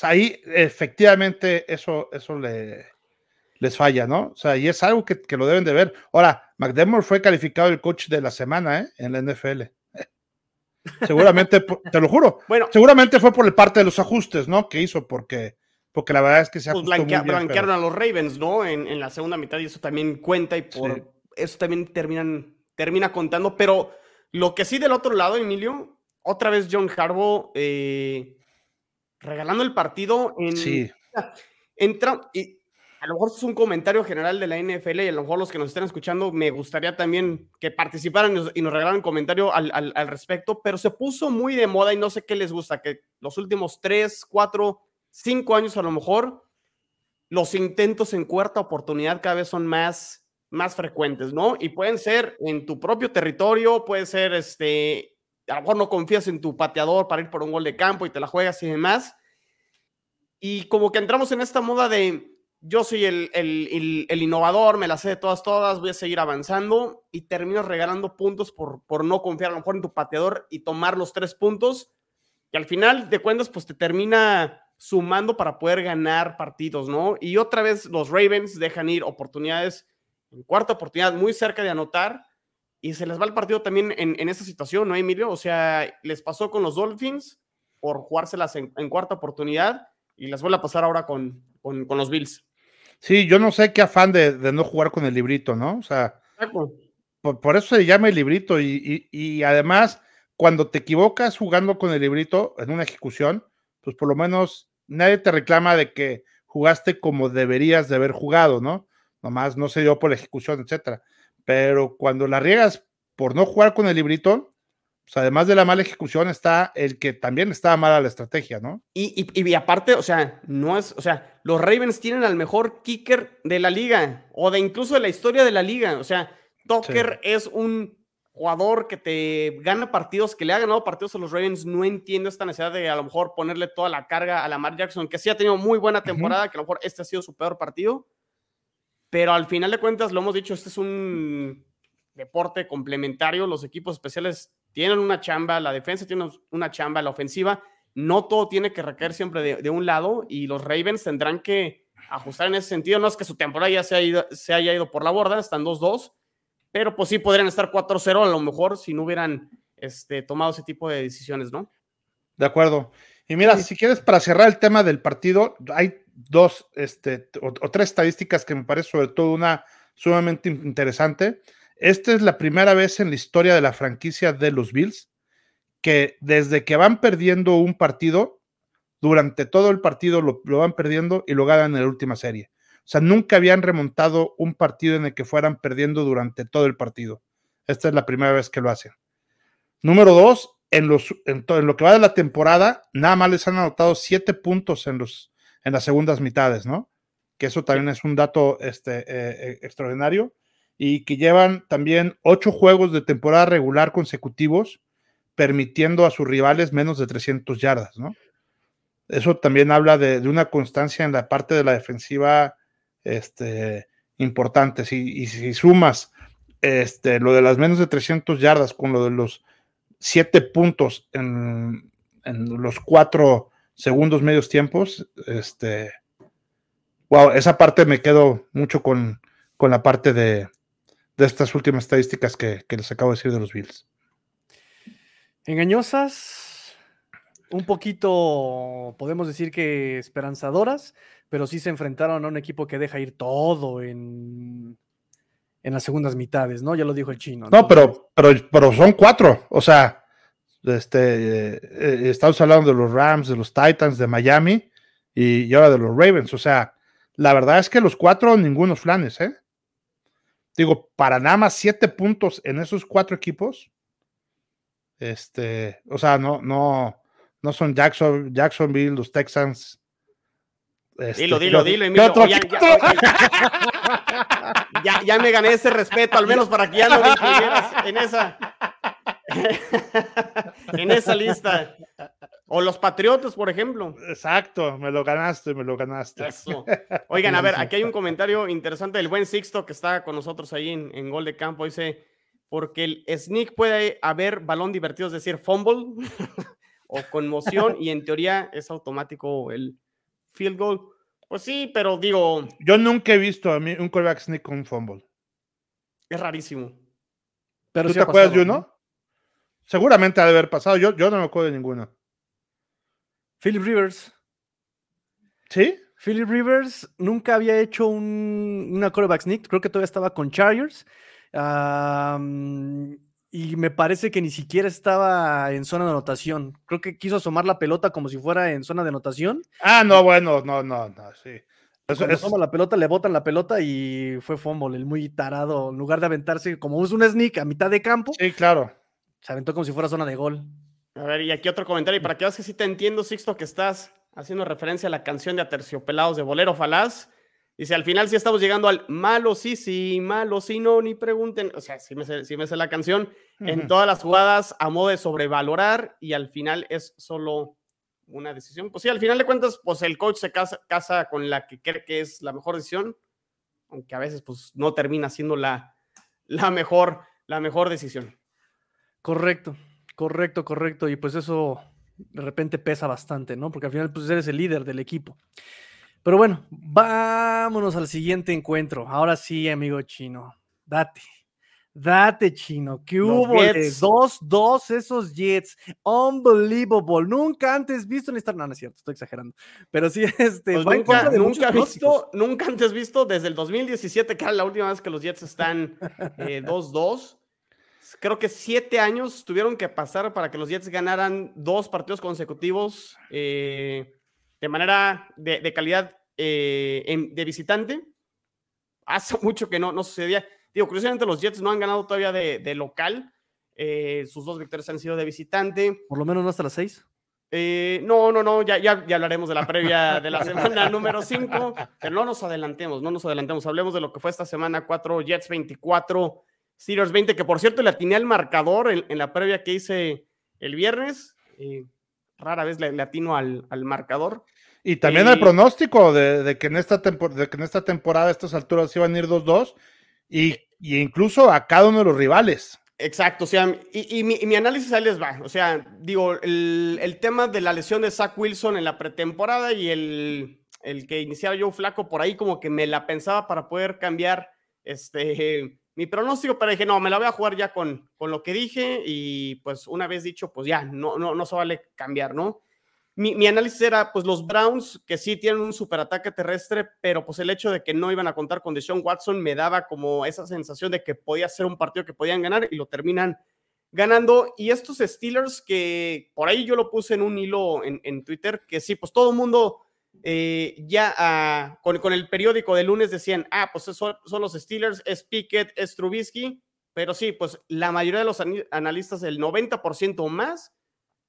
ahí efectivamente eso, eso le, les falla, ¿no? O sea, y es algo que, lo deben de ver. Ahora, McDermott fue calificado el coach de la semana, ¿eh? En la NFL. Seguramente, te lo juro. Bueno, seguramente fue por el parte de los ajustes, ¿no? Que hizo, porque, porque la verdad es que se pues blanquearon a los Ravens, ¿no? En, la segunda mitad y eso también cuenta y por eso también terminan, termina contando. Pero lo que sí del otro lado, Emilio, otra vez John Harbaugh eh, regalando el partido en. Sí. Entra, y a lo mejor es un comentario general de la NFL y a lo mejor los que nos estén escuchando me gustaría también que participaran y nos, regalaran un comentario al, al, respecto, pero se puso muy de moda y no sé qué les gusta, que los últimos tres, cuatro, cinco años a lo mejor los intentos en cuarta oportunidad cada vez son más, más frecuentes, ¿no? Y pueden ser en tu propio territorio, puede ser este, a lo mejor no confías en tu pateador para ir por un gol de campo y te la juegas y demás. Y como que entramos en esta moda de yo soy el, el, innovador, me la sé de todas, todas, voy a seguir avanzando y terminas regalando puntos por, por no confiar a lo mejor en tu pateador y tomar los tres puntos. Y al final de cuentas, pues te termina sumando para poder ganar partidos, ¿no? Y otra vez los Ravens dejan ir oportunidades en cuarta oportunidad muy cerca de anotar y se les va el partido también en, en esta situación, ¿no, Emilio? O sea, les pasó con los Dolphins por jugárselas en, cuarta oportunidad y les vuelve a pasar ahora con, con, los Bills. Sí, yo no sé qué afán de, de, no jugar con el librito, ¿no? O sea, por, por, eso se llama el librito y, y, y, además, cuando te equivocas jugando con el librito en una ejecución, pues por lo menos nadie te reclama de que jugaste como deberías de haber jugado, ¿no? Nomás no se dio por la ejecución, etcétera. Pero cuando la riegas por no jugar con el librito, pues además de la mala ejecución está el que también estaba mala la estrategia, ¿no? Y, y, aparte, o sea, no es, o sea, los Ravens tienen al mejor kicker de la liga o de incluso de la historia de la liga. O sea, Tucker es un jugador que te gana partidos, que le ha ganado partidos a los Ravens. No entiendo esta necesidad de a lo mejor ponerle toda la carga a Lamar Jackson, que sí ha tenido muy buena temporada, que a lo mejor este ha sido su peor partido. Pero al final de cuentas, lo hemos dicho, este es un deporte complementario. Los equipos especiales tienen una chamba, la defensa tiene una chamba, la ofensiva. No todo tiene que recaer siempre de, un lado y los Ravens tendrán que ajustar en ese sentido. No es que su temporada ya se, haya ido por la borda, están 2-2, pero pues sí podrían estar 4-0 a lo mejor si no hubieran este, tomado ese tipo de decisiones, ¿no? De acuerdo. Y mira, si quieres, para cerrar el tema del partido, hay dos este, o, tres estadísticas que me parece sobre todo una sumamente interesante. Esta es la primera vez en la historia de la franquicia de los Bills que desde que van perdiendo un partido, durante todo el partido lo, van perdiendo y lo ganan en la última serie. O sea, nunca habían remontado un partido en el que fueran perdiendo durante todo el partido. Esta es la primera vez que lo hacen. Número dos, en, los, en, lo que va de la temporada, nada más les han anotado siete puntos en, los, en las segundas mitades, ¿no? Que eso también es un dato este, eh, eh, extraordinario. Y que llevan también ocho juegos de temporada regular consecutivos, permitiendo a sus rivales menos de 300 yardas, ¿no? Eso también habla de, de una constancia en la parte de la defensiva este, importante. Si, y si sumas este, lo de las menos de 300 yardas con lo de los siete puntos en, los cuatro segundos medios tiempos, este, wow, esa parte me quedo mucho con, con la parte de, de, estas últimas estadísticas que, que, les acabo de decir de los Bills. Engañosas, un poquito, podemos decir que esperanzadoras, pero sí se enfrentaron a un equipo que deja ir todo en, en las segundas mitades, ¿no? Ya lo dijo el chino. No, pero, pero, pero son cuatro. O sea, este, eh, estamos hablando de los Rams, de los Titans, de Miami y, ahora de los Ravens. O sea, la verdad es que los cuatro, ningunos flanes, ¿eh? Digo, para nada más siete puntos en esos cuatro equipos. Este, o sea, no, no, no son Jackson, Jacksonville, los Texans, este, dilo, dilo, dilo, Emilio. ya, ya, me gané ese respeto, al menos para que ya me incluyeras en esa. en esa lista. O los Patriotas, por ejemplo. Exacto, me lo ganaste, me lo ganaste. Eso. Oigan, a ver, aquí hay un comentario interesante del buen Sixto que está con nosotros ahí en, en Gol de Campo. Dice, porque el sneak puede haber balón divertido, es decir, fumble o conmoción, y en teoría es automático el, field goal. Pues sí, pero digo. Yo nunca he visto a mí un quarterback sneak con un fumble. Es rarísimo. Pero ¿Tú te acuerdas de uno? Seguramente ha de haber pasado. Yo, yo no me acuerdo de ninguno. Philip Rivers. ¿Sí? Philip Rivers nunca había hecho un, una quarterback sneak. Creo que todavía estaba con Chargers y me parece que ni siquiera estaba en zona de anotación. Creo que quiso asomar la pelota como si fuera en zona de anotación. Ah, no, bueno, no, no, no, sí. Eso, es... asoma la pelota, le botan la pelota y fue fumble, el muy tarado. En lugar de aventarse como es un sneak a mitad de campo. Sí, claro. Se aventó como si fuera zona de gol. A ver, y aquí otro comentario. Y para que veas que sí te entiendo, Sixto, que estás haciendo referencia a la canción de Aterciopelados de Bolero Falaz. Dice, al final sí estamos llegando al malo sí, sí, malo sí, no, ni pregunten. O sea, sí me sé, me sé la canción. En todas las jugadas a modo de sobrevalorar y al final es solo una decisión. Pues sí, al final de cuentas, pues el coach se casa, casa con la que cree que es la mejor decisión, aunque a veces pues no termina siendo la, la, mejor, la mejor decisión. Correcto, correcto, correcto. Y pues eso de repente pesa bastante, ¿no? Porque al final pues eres el líder del equipo. Pero bueno, vámonos al siguiente encuentro. Ahora sí, amigo chino, date. Date, chino. ¿Qué hubo? Dos, dos, esos Jets. Unbelievable. Nunca antes visto en esta. No, no es cierto, estoy exagerando. Pero sí, este. Pues nunca, nunca visto, nunca antes visto desde el 2017, que era la última vez que los Jets están 2-2. Eh, Creo que siete años tuvieron que pasar para que los Jets ganaran dos partidos consecutivos. Eh, de manera de, calidad eh, de visitante. Hace mucho que no, no sucedía. Digo, curiosamente los Jets no han ganado todavía de, local. Eh, sus dos victorias han sido de visitante. Por lo menos no hasta las seis. Eh, no, no, no, ya, ya, ya, hablaremos de la previa de la semana número 5, pero no nos adelantemos, no nos adelantemos, hablemos de lo que fue esta semana 4, Jets 24, Steelers 20, que por cierto le atiné al marcador en, la previa que hice el viernes, rara vez le, atino al, marcador. Y también el pronóstico de, que en esta que en esta temporada a estas alturas iban a ir 2-2 y, incluso a cada uno de los rivales. Exacto, o sea, y, mi, análisis ahí les va. O sea, digo, el, tema de la lesión de Zach Wilson en la pretemporada y el, el que iniciaba yo flaco por ahí, como que me la pensaba para poder cambiar este mi pronóstico, pero dije, no, me la voy a jugar ya con, con lo que dije y pues una vez dicho, pues ya, no, no, no se vale cambiar, ¿no? mi, análisis era, pues los Browns, que sí tienen un superataque terrestre, pero pues el hecho de que no iban a contar con Deshaun Watson me daba como esa sensación de que podía ser un partido que podían ganar y lo terminan ganando. Y estos Steelers que por ahí yo lo puse en un hilo en, Twitter, que sí, pues todo el mundo eh, ya ah, con, el periódico de lunes decían, ah, pues son, son los Steelers, es Pickett, es Trubisky, pero sí, pues la mayoría de los analistas, el 90% o más,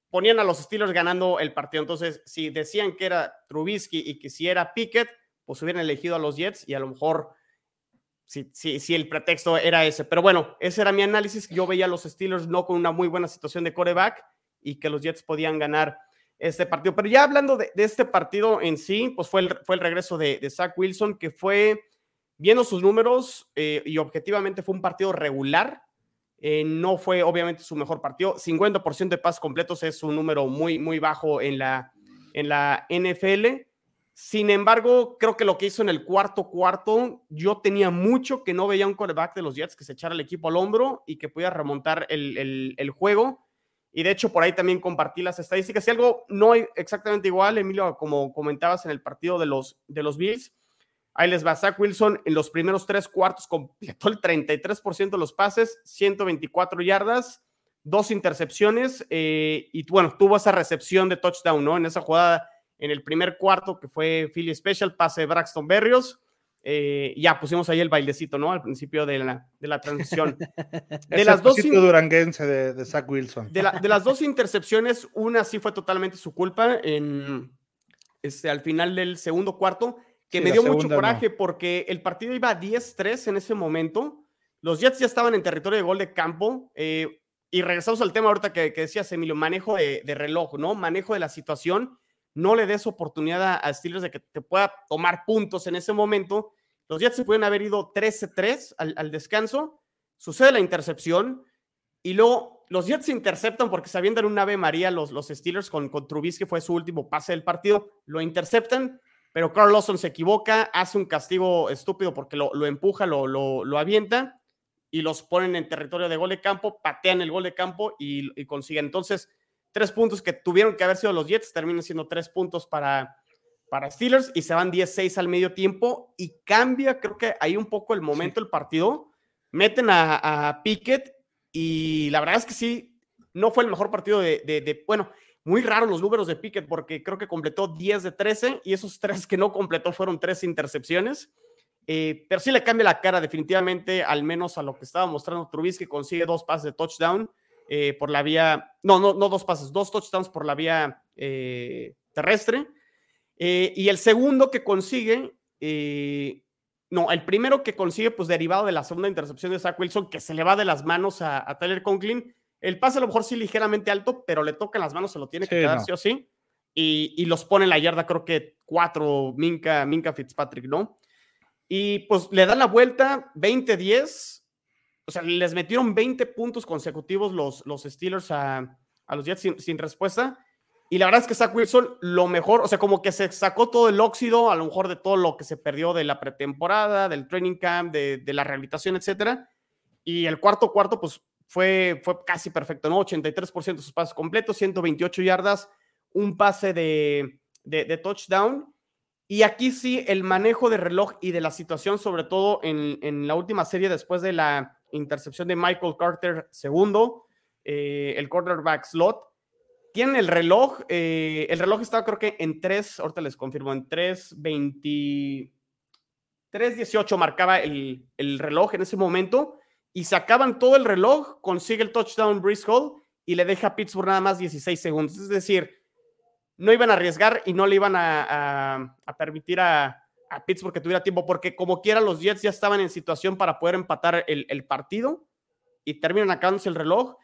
ponían a los Steelers ganando el partido. Entonces, si decían que era Trubisky y que si era Pickett, pues hubieran elegido a los Jets y a lo mejor si, si, si el pretexto era ese. Pero bueno, ese era mi análisis. Yo veía a los Steelers no con una muy buena situación de coreback y que los Jets podían ganar este partido. Pero ya hablando de, este partido en sí, pues fue el, fue el regreso de, Zach Wilson, que fue, viendo sus números eh, y objetivamente fue un partido regular, eh, no fue obviamente su mejor partido. 50% de pases completos es un número muy, muy bajo en la, en la NFL. Sin embargo, creo que lo que hizo en el cuarto cuarto, yo tenía mucho que no veía un quarterback de los Jets que se echara el equipo al hombro y que pudiera remontar el, el, juego. Y de hecho, por ahí también compartí las estadísticas. Si algo no exactamente igual, Emilio, como comentabas en el partido de los, de los Bills, Ahí les va. Zach Wilson en los primeros tres cuartos completó el 33% de los pases, 124 yardas, dos intercepciones eh, y bueno, tuvo esa recepción de touchdown, ¿no? En esa jugada en el primer cuarto que fue Philly Special, pase de Braxton Berrios. Eh, ya pusimos ahí el bailecito, ¿no? Al principio de la, de la transición. De las dos duranguense de, de Zach Wilson. De, de, las dos intercepciones, una sí fue totalmente su culpa en, este, al final del segundo cuarto que me dio mucho coraje porque el partido iba 10-3 en ese momento. Los Jets ya estaban en territorio de gol de campo. Eh, y regresamos al tema ahorita que, que decías, Emilio, manejo de, reloj, ¿no? Manejo de la situación. No le des oportunidad a, Steelers de que te pueda tomar puntos en ese momento. Los Jets se pueden haber ido 13-3 al, descanso. Sucede la intercepción. Y luego los Jets interceptan porque se avientan un ave María los, los Steelers con, con Trubisky, fue su último pase del partido. Lo interceptan pero Carl Lawson se equivoca, hace un castigo estúpido porque lo, empuja, lo, lo, avienta y los ponen en territorio de gol de campo, patean el gol de campo y, consiguen. Entonces, tres puntos que tuvieron que haber sido los Jets, terminan siendo tres puntos para, para Steelers y se van 10-6 al medio tiempo y cambia, creo que ahí un poco el momento del partido. Meten a, a, Pickett y la verdad es que sí, no fue el mejor partido de, de, de bueno, muy raro los números de Pickett porque creo que completó 10 de 13 y esos tres que no completó fueron tres intercepciones. Eh, pero sí le cambia la cara definitivamente, al menos a lo que estaba mostrando Trubisky, consigue dos pases de touchdown eh, por la vía, no, no, no dos pases, dos touchdowns por la vía eh, terrestre. Y el segundo que consigue, no, el primero que consigue, pues derivado de la segunda intercepción de Zach Wilson, que se le va de las manos a, a Tyler Conklin, el pase a lo mejor sí ligeramente alto, pero le toca en las manos, se lo tiene que quedar sí o sí. Y, los pone en la yarda, creo que cuatro, Minka, Minka Fitzpatrick, ¿no? Y pues le dan la vuelta, 20-10. O sea, les metieron 20 puntos consecutivos los, los Steelers a, los Jets sin, respuesta. Y la verdad es que Zach Wilson, lo mejor, o sea, como que se sacó todo el óxido, a lo mejor de todo lo que se perdió de la pretemporada, del training camp, de, la rehabilitación, etcétera. Y el cuarto cuarto, pues fue, fue casi perfecto, ¿no? 83% de sus pases completos, 128 yardas, un pase de, de, touchdown. Y aquí sí, el manejo de reloj y de la situación, sobre todo en, en la última serie después de la intercepción de Michael Carter segundo, eh, el quarterback slot. Tienen el reloj, eh, el reloj estaba creo que en 3, ahorita les confirmo, en 3, 20, 3.18 marcaba el, el reloj en ese momento y se acaban todo el reloj, consigue el touchdown Brice Hall y le deja a Pittsburgh nada más 16 segundos. Es decir, no iban a arriesgar y no le iban a, permitir a, Pittsburgh que tuviera tiempo, porque como quiera los Jets ya estaban en situación para poder empatar el, partido y terminan acabándose el reloj.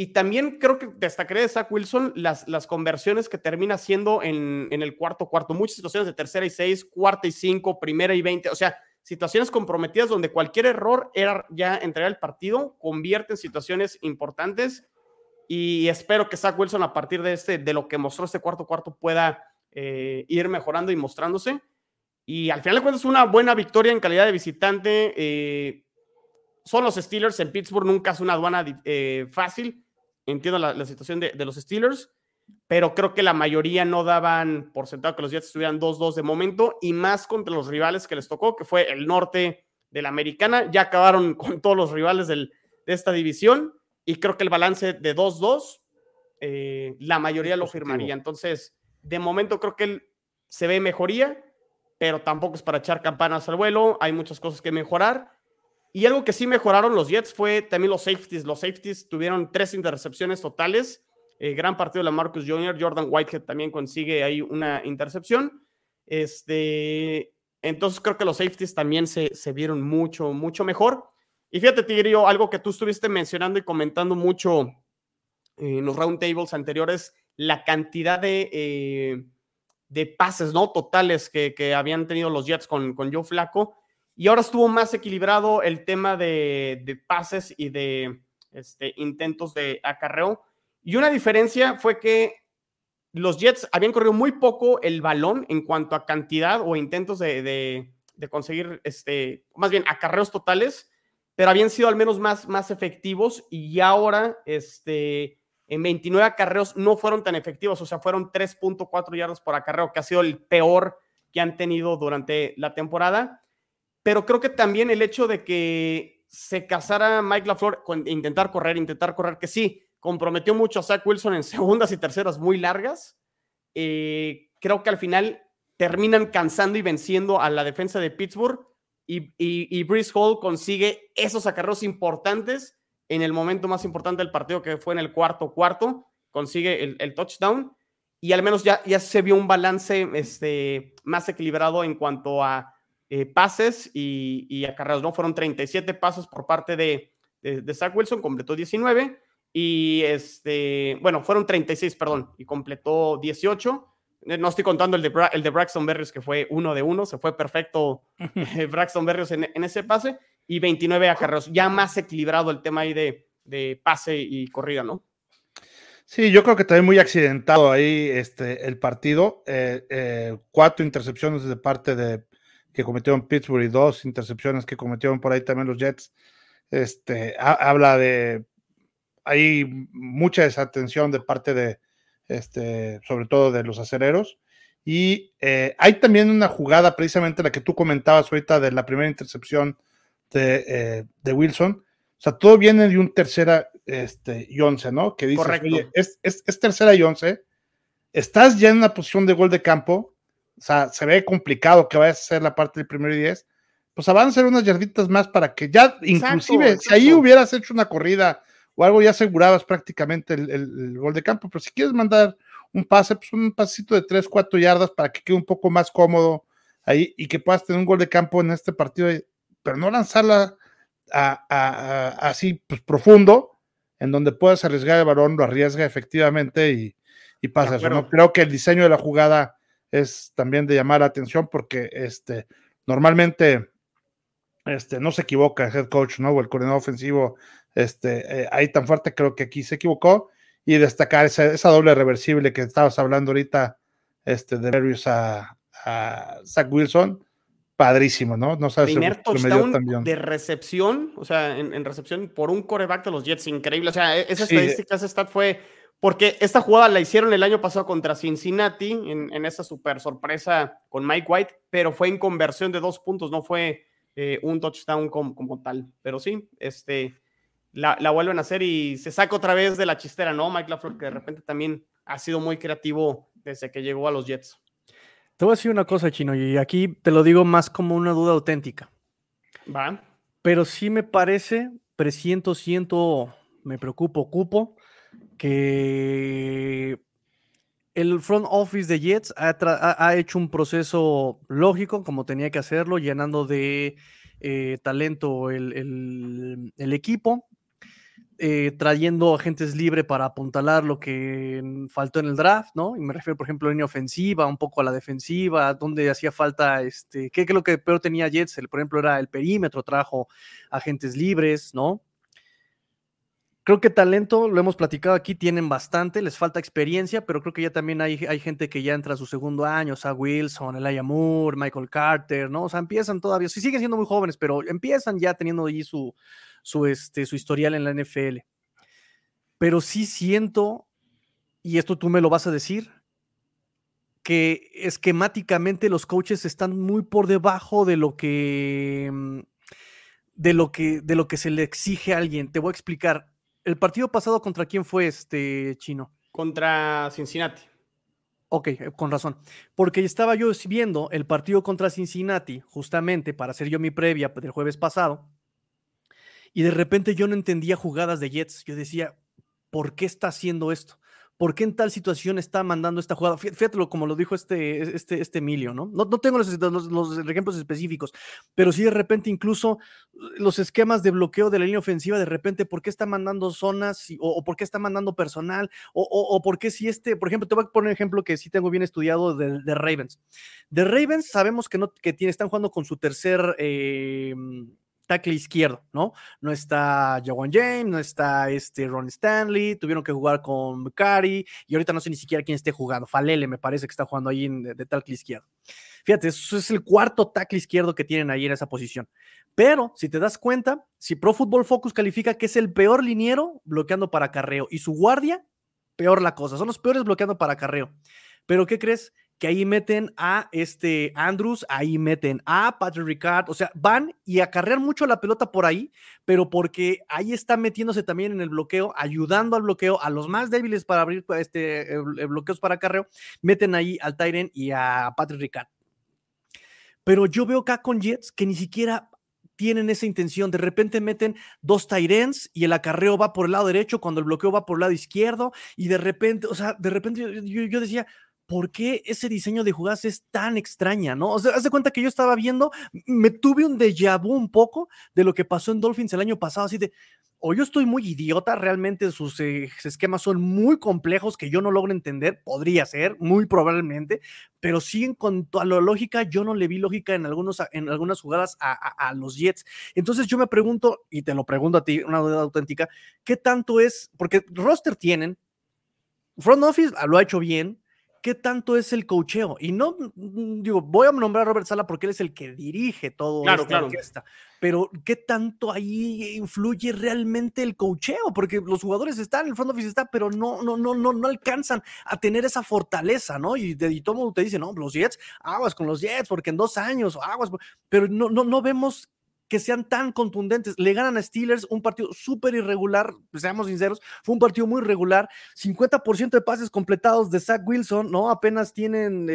Y también creo que destacaré de Zach Wilson las, las conversiones que termina haciendo en, en el cuarto cuarto. Muchas situaciones de tercera y seis, cuarta y cinco, primera y veinte. O sea, situaciones comprometidas donde cualquier error era ya entregar el partido, convierte en situaciones importantes y espero que Zach Wilson a partir de, este, de lo que mostró este cuarto cuarto pueda eh, ir mejorando y mostrándose. Y al final de cuentas una buena victoria en calidad de visitante. Eh, son los Steelers en Pittsburgh, nunca es una aduana eh, fácil. Entiendo la, situación de, de, los Steelers. pero creo que la mayoría no daban por sentado que los Jets estuvieran 2-2 de momento y más contra los rivales que les tocó, que fue el norte de la americana. Ya acabaron con todos los rivales de esta división y creo que el balance de 2-2, eh, la mayoría lo firmaría. Entonces, de momento creo que él se ve mejoría, pero tampoco es para echar campanas al vuelo. Hay muchas cosas que mejorar. Y algo que sí mejoraron los Jets fue también los safeties. Los safeties tuvieron tres intercepciones totales eh, gran partido de la Marcus Jr., Jordan Whitehead también consigue ahí una intercepción. Este, entonces creo que los safeties también se, se vieron mucho, mucho mejor. Y fíjate, Tigrillo, algo que tú estuviste mencionando y comentando mucho en los roundtables anteriores, la cantidad de, eh, de pases no totales que, que, habían tenido los Jets con, con Joe Flaco. Y ahora estuvo más equilibrado el tema de, de pases y de este, intentos de acarreo. Y una diferencia fue que los Jets habían corrido muy poco el balón en cuanto a cantidad o intentos de, conseguir, este, más bien acarreos totales, pero habían sido al menos más, efectivos y ahora, este, en 29 acarreos no fueron tan efectivos, o sea, fueron 3.4 yardas por acarreo, que ha sido el peor que han tenido durante la temporada. Pero creo que también el hecho de que se casara Mike LaFleur con intentar correr, intentar correr, que sí, comprometió mucho a Zach Wilson en segundas y terceras muy largas. Eh, creo que al final terminan cansando y venciendo a la defensa de Pittsburgh y, y, Breeze Hall consigue esos acarreos importantes en el momento más importante del partido que fue en el cuarto cuarto, consigue el, touchdown y al menos ya, ya se vio un balance este, más equilibrado en cuanto a eh, pases y, y, acarreos, ¿no? Fueron 37 pasos por parte de, de, de Zach Wilson, completó 19 y este, bueno, fueron 36, perdón, y completó 18. Eh, no estoy contando el de, el de Braxton Berrios, que fue uno de uno, se fue perfecto eh, Braxton Berrios en, ese pase, y 29 acarreos, ya más equilibrado el tema ahí de, de, pase y corrida, ¿no? Sí, yo creo que también muy accidentado ahí este, el partido. Eh, cuatro intercepciones de parte de que cometieron Pittsburgh y dos intercepciones que cometieron por ahí también los Jets. Este, habla de hay mucha desatención de parte de, este, sobre todo de los acereros. Y eh, hay también una jugada, precisamente la que tú comentabas ahorita de la primera intercepción de, eh, de Wilson. O sea, todo viene de un tercera este, y once, ¿no? Que dice, oye, es, es, es, tercera y once, estás ya en una posición de gol de campo, o sea, se ve complicado que vaya a ser la parte del primero y diez, pues avanzar unas yarditas más para que ya, inclusive, si ahí hubieras hecho una corrida o algo ya asegurabas prácticamente el, gol de campo, pero si quieres mandar un pase, pues un pasito de 3, 4 yardas para que quede un poco más cómodo ahí y que puedas tener un gol de campo en este partido, pero no lanzarla así pues, profundo, en donde puedas arriesgar el balón, lo arriesga efectivamente y, y pasa eso. ¿no? Creo que el diseño de la jugada es también de llamar la atención porque este, normalmente este, no se equivoca el head coach, ¿no? O el coordinador ofensivo este, eh, ahí tan fuerte, creo que aquí se equivocó. Y destacar esa, esa doble reversible que estabas hablando ahorita, este, de Berrios a, Zach Wilson, padrísimo, ¿no? No sabes Primer touchdown de recepción, o sea, en, recepción por un coreback de los Jets, increíble. O sea, e, esa estadística, esa stat fue porque esta jugada la hicieron el año pasado contra Cincinnati en, en esa super sorpresa con Mike White, pero fue en conversión de dos puntos, no fue eh, un touchdown como, como, tal. Pero sí, este, la, vuelven a hacer y se saca otra vez de la chistera, ¿no? Mike LaFleur, que de repente también ha sido muy creativo desde que llegó a los Jets. Te voy a decir una cosa, Chino, y aquí te lo digo más como una duda auténtica. Va. Pero sí me parece, presiento, siento, me preocupo, ocupo, que el front office de Jets ha, hecho un proceso lógico, como tenía que hacerlo, llenando de eh, talento el, equipo, eh, trayendo agentes libres para apuntalar lo que faltó en el draft, ¿no? Y me refiero, por ejemplo, a la línea ofensiva, un poco a la defensiva, donde hacía falta, este, ¿qué, es lo que peor tenía Jets? El, por ejemplo, era el perímetro, trajo agentes libres, ¿no? Creo que talento, lo hemos platicado aquí, tienen bastante, les falta experiencia, pero creo que ya también hay, hay gente que ya entra a su segundo año, o sea, Wilson, Elijah Moore, Michael Carter, ¿no? O sea, empiezan todavía, sí siguen siendo muy jóvenes, pero empiezan ya teniendo allí su, su, este, su historial en la NFL. Pero sí siento y esto tú me lo vas a decir, que esquemáticamente los coaches están muy por debajo de lo que mm, de lo que de lo que se le exige a alguien. Te voy a explicar. El partido pasado contra quién fue este chino? Contra Cincinnati. Ok, eh, con razón. Porque estaba yo viendo el partido contra Cincinnati, justamente para hacer yo mi previa del jueves pasado, y de repente yo no entendía jugadas de Jets. Yo decía, ¿por qué está haciendo esto? ¿Por qué en tal situación está mandando esta jugada? Fíjate como lo dijo este, este, este Emilio, ¿no? ¿no? No, tengo los, los, ejemplos específicos, pero sí de repente incluso los esquemas de bloqueo de la línea ofensiva, de repente, ¿por qué está mandando zonas o, por qué está mandando personal? O, o, por qué si este, por ejemplo, te voy a poner un ejemplo que sí tengo bien estudiado de, de Ravens. De Ravens sabemos que, no, que tiene, están jugando con su tercer... Eh, tackle izquierdo, ¿no? No está Jawan James, no está este Ron Stanley, tuvieron que jugar con Macari y ahorita no sé ni siquiera quién esté jugando. Falele me parece que está jugando ahí de, de tackle izquierdo. Fíjate, eso es el cuarto tackle izquierdo que tienen ahí en esa posición. Pero si te das cuenta, si Pro Football Focus califica que es el peor liniero bloqueando para carreo y su guardia, peor la cosa. Son los peores bloqueando para carreo. Pero ¿qué crees? Que ahí meten a este Andrews, ahí meten a Patrick Ricard, o sea, van y acarrean mucho la pelota por ahí, pero porque ahí está metiéndose también en el bloqueo, ayudando al bloqueo a los más débiles para abrir este, bloqueos para acarreo, meten ahí al Tyren y a Patrick Ricard. Pero yo veo acá con Jets que ni siquiera tienen esa intención. De repente meten dos Tyrens y el acarreo va por el lado derecho cuando el bloqueo va por el lado izquierdo y de repente, o sea, de repente yo decía, ¿por qué ese diseño de jugadas es tan extraña, no? O sea, haz de cuenta que yo estaba viendo, me tuve un déjà vu un poco de lo que pasó en Dolphins el año pasado, así de, o yo estoy muy idiota, realmente sus eh, esquemas son muy complejos que yo no logro entender, podría ser, muy probablemente, pero sí en cuanto a la lógica, yo no le vi lógica en, algunos, en algunas jugadas a, a, los Jets. Entonces yo me pregunto, y te lo pregunto a ti, una duda auténtica, ¿qué tanto es? Porque roster tienen, front office lo ha hecho bien, qué tanto es el cocheo. Y no, mm, digo, voy a nombrar a Robert Sala porque él es el que dirige todo claro, esta orquesta, pero qué tanto ahí influye realmente el cocheo, porque los jugadores están, el front office está, pero no, no, no, no, no alcanzan a tener esa fortaleza, ¿no? Y, de, y todo mundo te dice, no, los Jets, aguas con los Jets, porque en dos años, aguas, pero no, no, no vemos que sean tan contundentes. Le ganan a Steelers un partido súper irregular, seamos sinceros, fue un partido muy irregular. 50% de pases completados de Zach Wilson, ¿no? Apenas tienen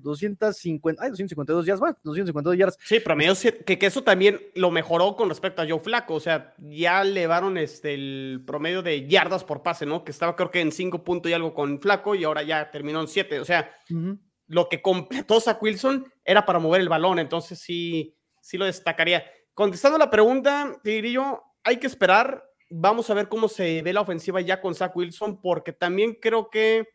250, ay, 252 yardas, 252 yardas. Sí, promedio, que, que eso también lo mejoró con respecto a Joe Flaco, o sea, ya elevaron este, el promedio de yardas por pase, ¿no? Que estaba creo que en 5 puntos y algo con Flaco y ahora ya terminó en 7, o sea, lo que completó Zach Wilson era para mover el balón, entonces sí, sí lo destacaría. Contestando la pregunta, te diría yo, hay que esperar. Vamos a ver cómo se ve la ofensiva ya con Zach Wilson, porque también creo que,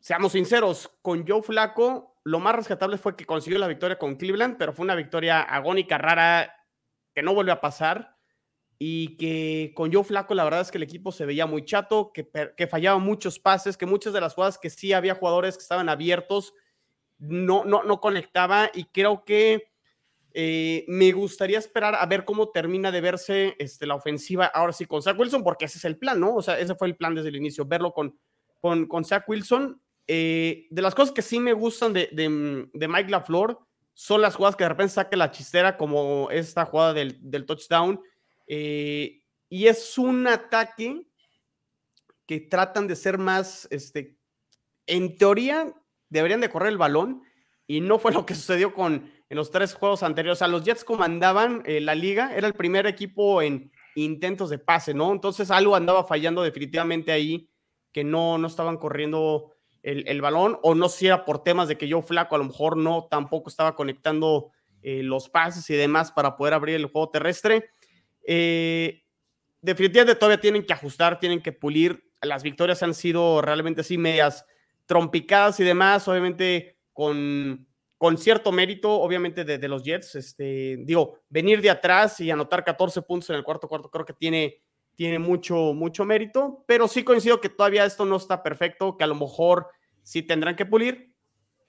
seamos sinceros, con Joe Flaco, lo más rescatable fue que consiguió la victoria con Cleveland, pero fue una victoria agónica, rara, que no volvió a pasar. Y que con Joe Flaco, la verdad es que el equipo se veía muy chato, que, que fallaba muchos pases, que muchas de las jugadas que sí había jugadores que estaban abiertos, no, no, no conectaba. Y creo que eh, me gustaría esperar a ver cómo termina de verse este, la ofensiva ahora sí con Zach Wilson, porque ese es el plan, ¿no? O sea, ese fue el plan desde el inicio, verlo con, con, con Zach Wilson. Eh, de las cosas que sí me gustan de, de, Mike LaFleur son las jugadas que de repente saque la chistera, como esta jugada del, del touchdown. Eh, y es un ataque que tratan de ser más, este, en teoría, deberían de correr el balón, y no fue lo que sucedió con en los tres juegos anteriores. O sea, los Jets comandaban eh, la liga, era el primer equipo en intentos de pase, ¿no? Entonces algo andaba fallando definitivamente ahí, que no, no estaban corriendo el, balón, o no si era por temas de que yo flaco, a lo mejor no, tampoco estaba conectando eh, los pases y demás para poder abrir el juego terrestre. Eh, definitivamente todavía tienen que ajustar, tienen que pulir. Las victorias han sido realmente así medias trompicadas y demás, obviamente con con cierto mérito, obviamente, de, los Jets. Este, digo, venir de atrás y anotar 14 puntos en el cuarto cuarto creo que tiene, tiene mucho, mucho mérito, pero sí coincido que todavía esto no está perfecto, que a lo mejor sí tendrán que pulir,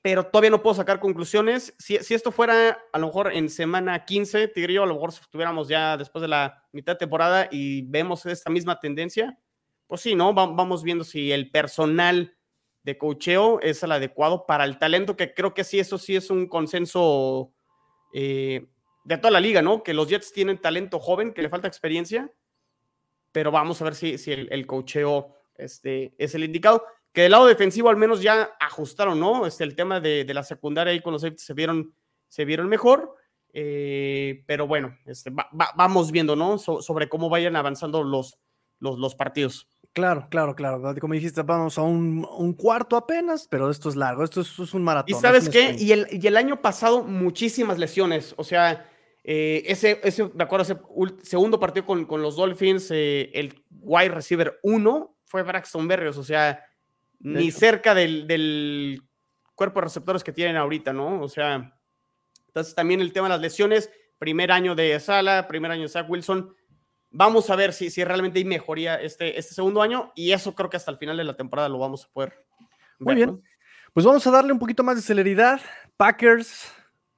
pero todavía no puedo sacar conclusiones. Si, si esto fuera a lo mejor en semana 15, te diría, a lo mejor si estuviéramos ya después de la mitad de temporada y vemos esta misma tendencia, pues sí, ¿no? vamos viendo si el personal de cocheo es el adecuado para el talento, que creo que sí, eso sí es un consenso eh, de toda la liga, ¿no? Que los Jets tienen talento joven, que le falta experiencia, pero vamos a ver si, si el, el cocheo este, es el indicado. Que del lado defensivo al menos ya ajustaron, ¿no? Este, el tema de, la secundaria ahí con los safeties se vieron, se vieron mejor. Eh, pero bueno, este, vamos viendo, ¿no? sobre cómo vayan avanzando los, los, partidos. Claro, claro, claro. Como dijiste, vamos a un, un cuarto apenas, pero esto es largo, esto es, un maratón. ¿Y sabes qué? Y el, y el, año pasado, muchísimas lesiones. O sea, eh, ese, ese, de acuerdo, ese segundo partido con, con los Dolphins, eh, el wide receiver 1 fue Braxton Berrios, o sea, ni cerca del, del cuerpo de receptores que tienen ahorita, ¿no? O sea, entonces también el tema de las lesiones, primer año de Sala, primer año de Zach Wilson, vamos a ver si, si realmente hay mejoría este, este segundo año y eso creo que hasta el final de la temporada lo vamos a poder. Muy bien, pues vamos a darle un poquito más de celeridad. Packers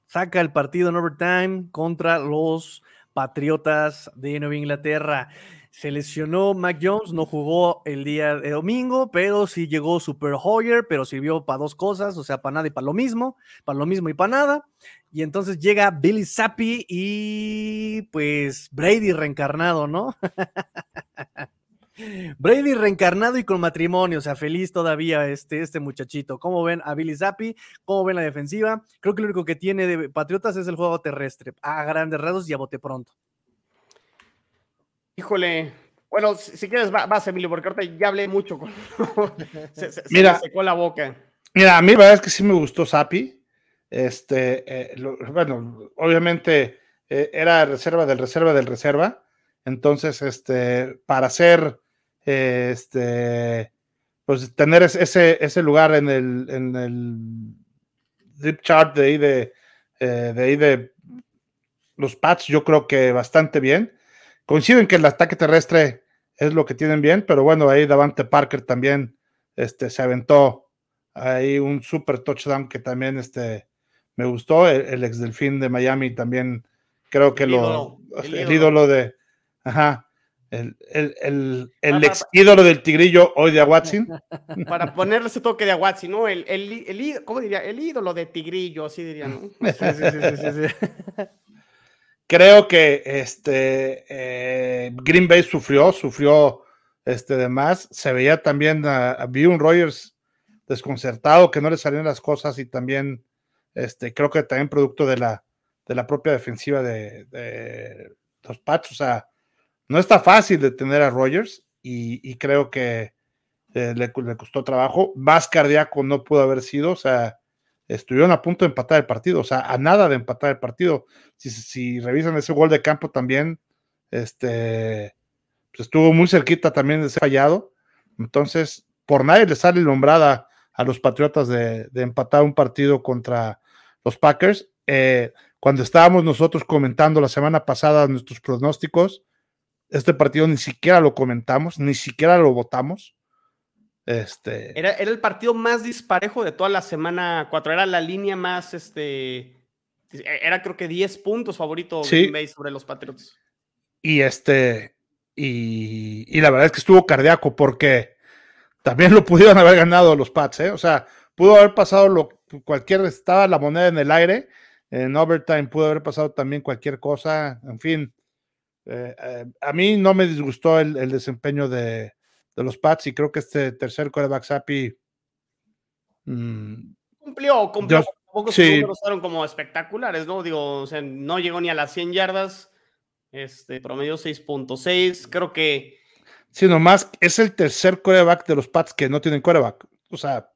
saca el partido en overtime contra los Patriotas de Nueva Inglaterra. Se lesionó Mac Jones, no jugó el día de domingo, pero sí llegó Super Hoyer, pero sirvió para dos cosas, o sea, para nada y para lo mismo, para lo mismo y para nada. Y entonces llega Billy Zappi y pues Brady reencarnado, ¿no? Brady reencarnado y con matrimonio, o sea, feliz todavía este, este muchachito. ¿Cómo ven a Billy Zappi? ¿Cómo ven la defensiva? Creo que lo único que tiene de Patriotas es el juego terrestre, a grandes rasgos y a bote pronto. Híjole, bueno, si, quieres, vas, Emilio, porque ahorita ya hablé mucho con. se, mira, secó la boca. Mira, a mí la verdad es que sí me gustó Sapi. Este, eh, bueno, obviamente eh, era reserva del reserva del reserva. Entonces, este, para hacer, eh, este, pues tener ese, ese lugar en el, en el deep chart de ahí de, de ahí de los pads, yo creo que bastante bien. Coincido en que el ataque terrestre es lo que tienen bien, pero bueno, ahí Davante Parker también este, se aventó ahí un super touchdown que también este, me gustó. El, ex delfín de Miami también creo que lo. el, ídolo. de. Ajá. El, el, el ex ídolo del tigrillo hoy de Aguatzin. Para ponerle ese toque de Aguatzin, ¿no? El, el, ¿cómo diría? El ídolo de tigrillo, así diría, ¿no? sí, sí, sí, sí. Creo que este eh, Green Bay sufrió, sufrió este de más. Se veía también a, vi un Rogers desconcertado, que no le salían las cosas y también este, creo que también producto de la, de la propia defensiva de, los Pats. O sea, no está fácil detener a Rogers y, creo que eh, le, le, costó trabajo. Más cardíaco no pudo haber sido, o sea, estuvieron a punto de empatar el partido, o sea, a nada de empatar el partido. Si, revisan ese gol de campo también, este, pues estuvo muy cerquita también de ser fallado. Entonces, por nadie le sale nombrada a los Patriotas de, empatar un partido contra los Packers. Eh, cuando estábamos nosotros comentando la semana pasada nuestros pronósticos, este partido ni siquiera lo comentamos, ni siquiera lo votamos. Este... Era, era, el partido más disparejo de toda la semana 4. Era la línea más, este, era creo que 10 puntos favorito sobre los Patriots. Y este, y, la verdad es que estuvo cardíaco porque también lo pudieron haber ganado los Pats, ¿eh? O sea, pudo haber pasado lo, cualquier, estaba la moneda en el aire, en overtime pudo haber pasado también cualquier cosa, en fin. Eh, eh, a mí no me disgustó el desempeño de, de los Pats y creo que este tercer quarterback Sapi mm, cumplió, cumplió. Tampoco sí. fueron como espectaculares, ¿no? Digo, o sea, no llegó ni a las 100 yardas, este, promedio 6.6, creo que... Sí, nomás es el tercer quarterback de los Pats que no tienen quarterback, o sea...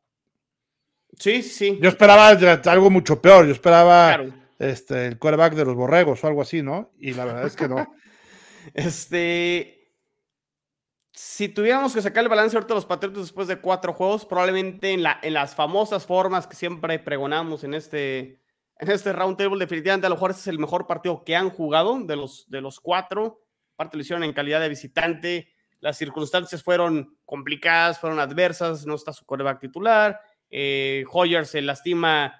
Sí, sí. Yo esperaba algo mucho peor, yo esperaba este, el quarterback de los Borregos o algo así, ¿no? Y la verdad es que no. este, si tuviéramos que sacar el balance ahorita de los Patriotas después de cuatro juegos, probablemente en, la, en las famosas formas que siempre pregonamos en este, en este roundtable, definitivamente a lo mejor este es el mejor partido que han jugado de los, de los cuatro. Aparte lo hicieron en calidad de visitante. Las circunstancias fueron complicadas, fueron adversas. No está su coreback titular. Eh, Hoyer se lastima.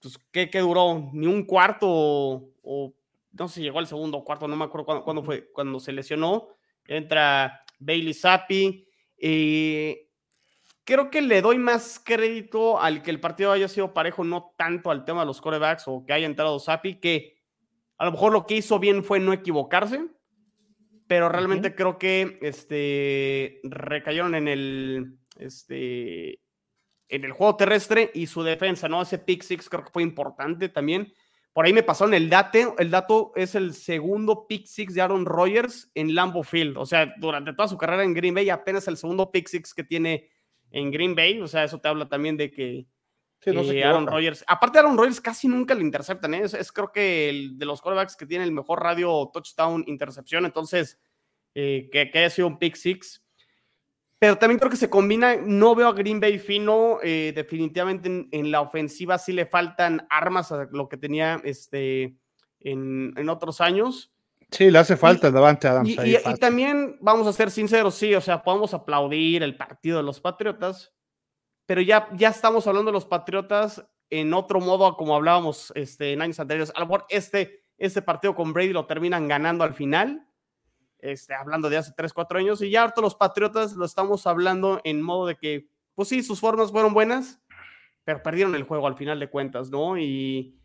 Pues, ¿qué, ¿qué, duró? Ni un cuarto o, no sé, llegó al segundo cuarto, no me acuerdo cuándo fue, cuando se lesionó. Entra Bailey Zappi. Eh, creo que le doy más crédito al que el partido haya sido parejo, no tanto al tema de los corebacks o que haya entrado Sapi, que a lo mejor lo que hizo bien fue no equivocarse, pero realmente creo que este, recayeron en el, este, en el juego terrestre y su defensa, ¿no? Ese pick six creo que fue importante también. Por ahí me pasaron el dato. El dato es el segundo pick six de Aaron Rodgers en Lambeau Field. O sea, durante toda su carrera en Green Bay, apenas el segundo pick six que tiene en Green Bay. O sea, eso te habla también de que Aaron Rodgers. Aparte, Aaron Rodgers casi nunca le interceptan. ¿eh? Es, creo que el de los quarterbacks que tiene el mejor radio touchdown intercepción. Entonces, eh, que, que haya sido un pick six pero también creo que se combina, no veo a Green Bay fino, eh, definitivamente en, la ofensiva sí le faltan armas a lo que tenía este, en, otros años. Sí, le hace falta el Davante Adams. Y, ahí y, también, vamos a ser sinceros, sí, o sea, podemos aplaudir el partido de los Patriotas, pero ya, ya estamos hablando de los Patriotas en otro modo, como hablábamos este, en años anteriores. A lo mejor este, este partido con Brady lo terminan ganando al final, este, hablando de hace 3, 4 años, y ya harto los Patriotas lo estamos hablando en modo de que, pues sí, sus formas fueron buenas, pero perdieron el juego al final de cuentas, ¿no? Y,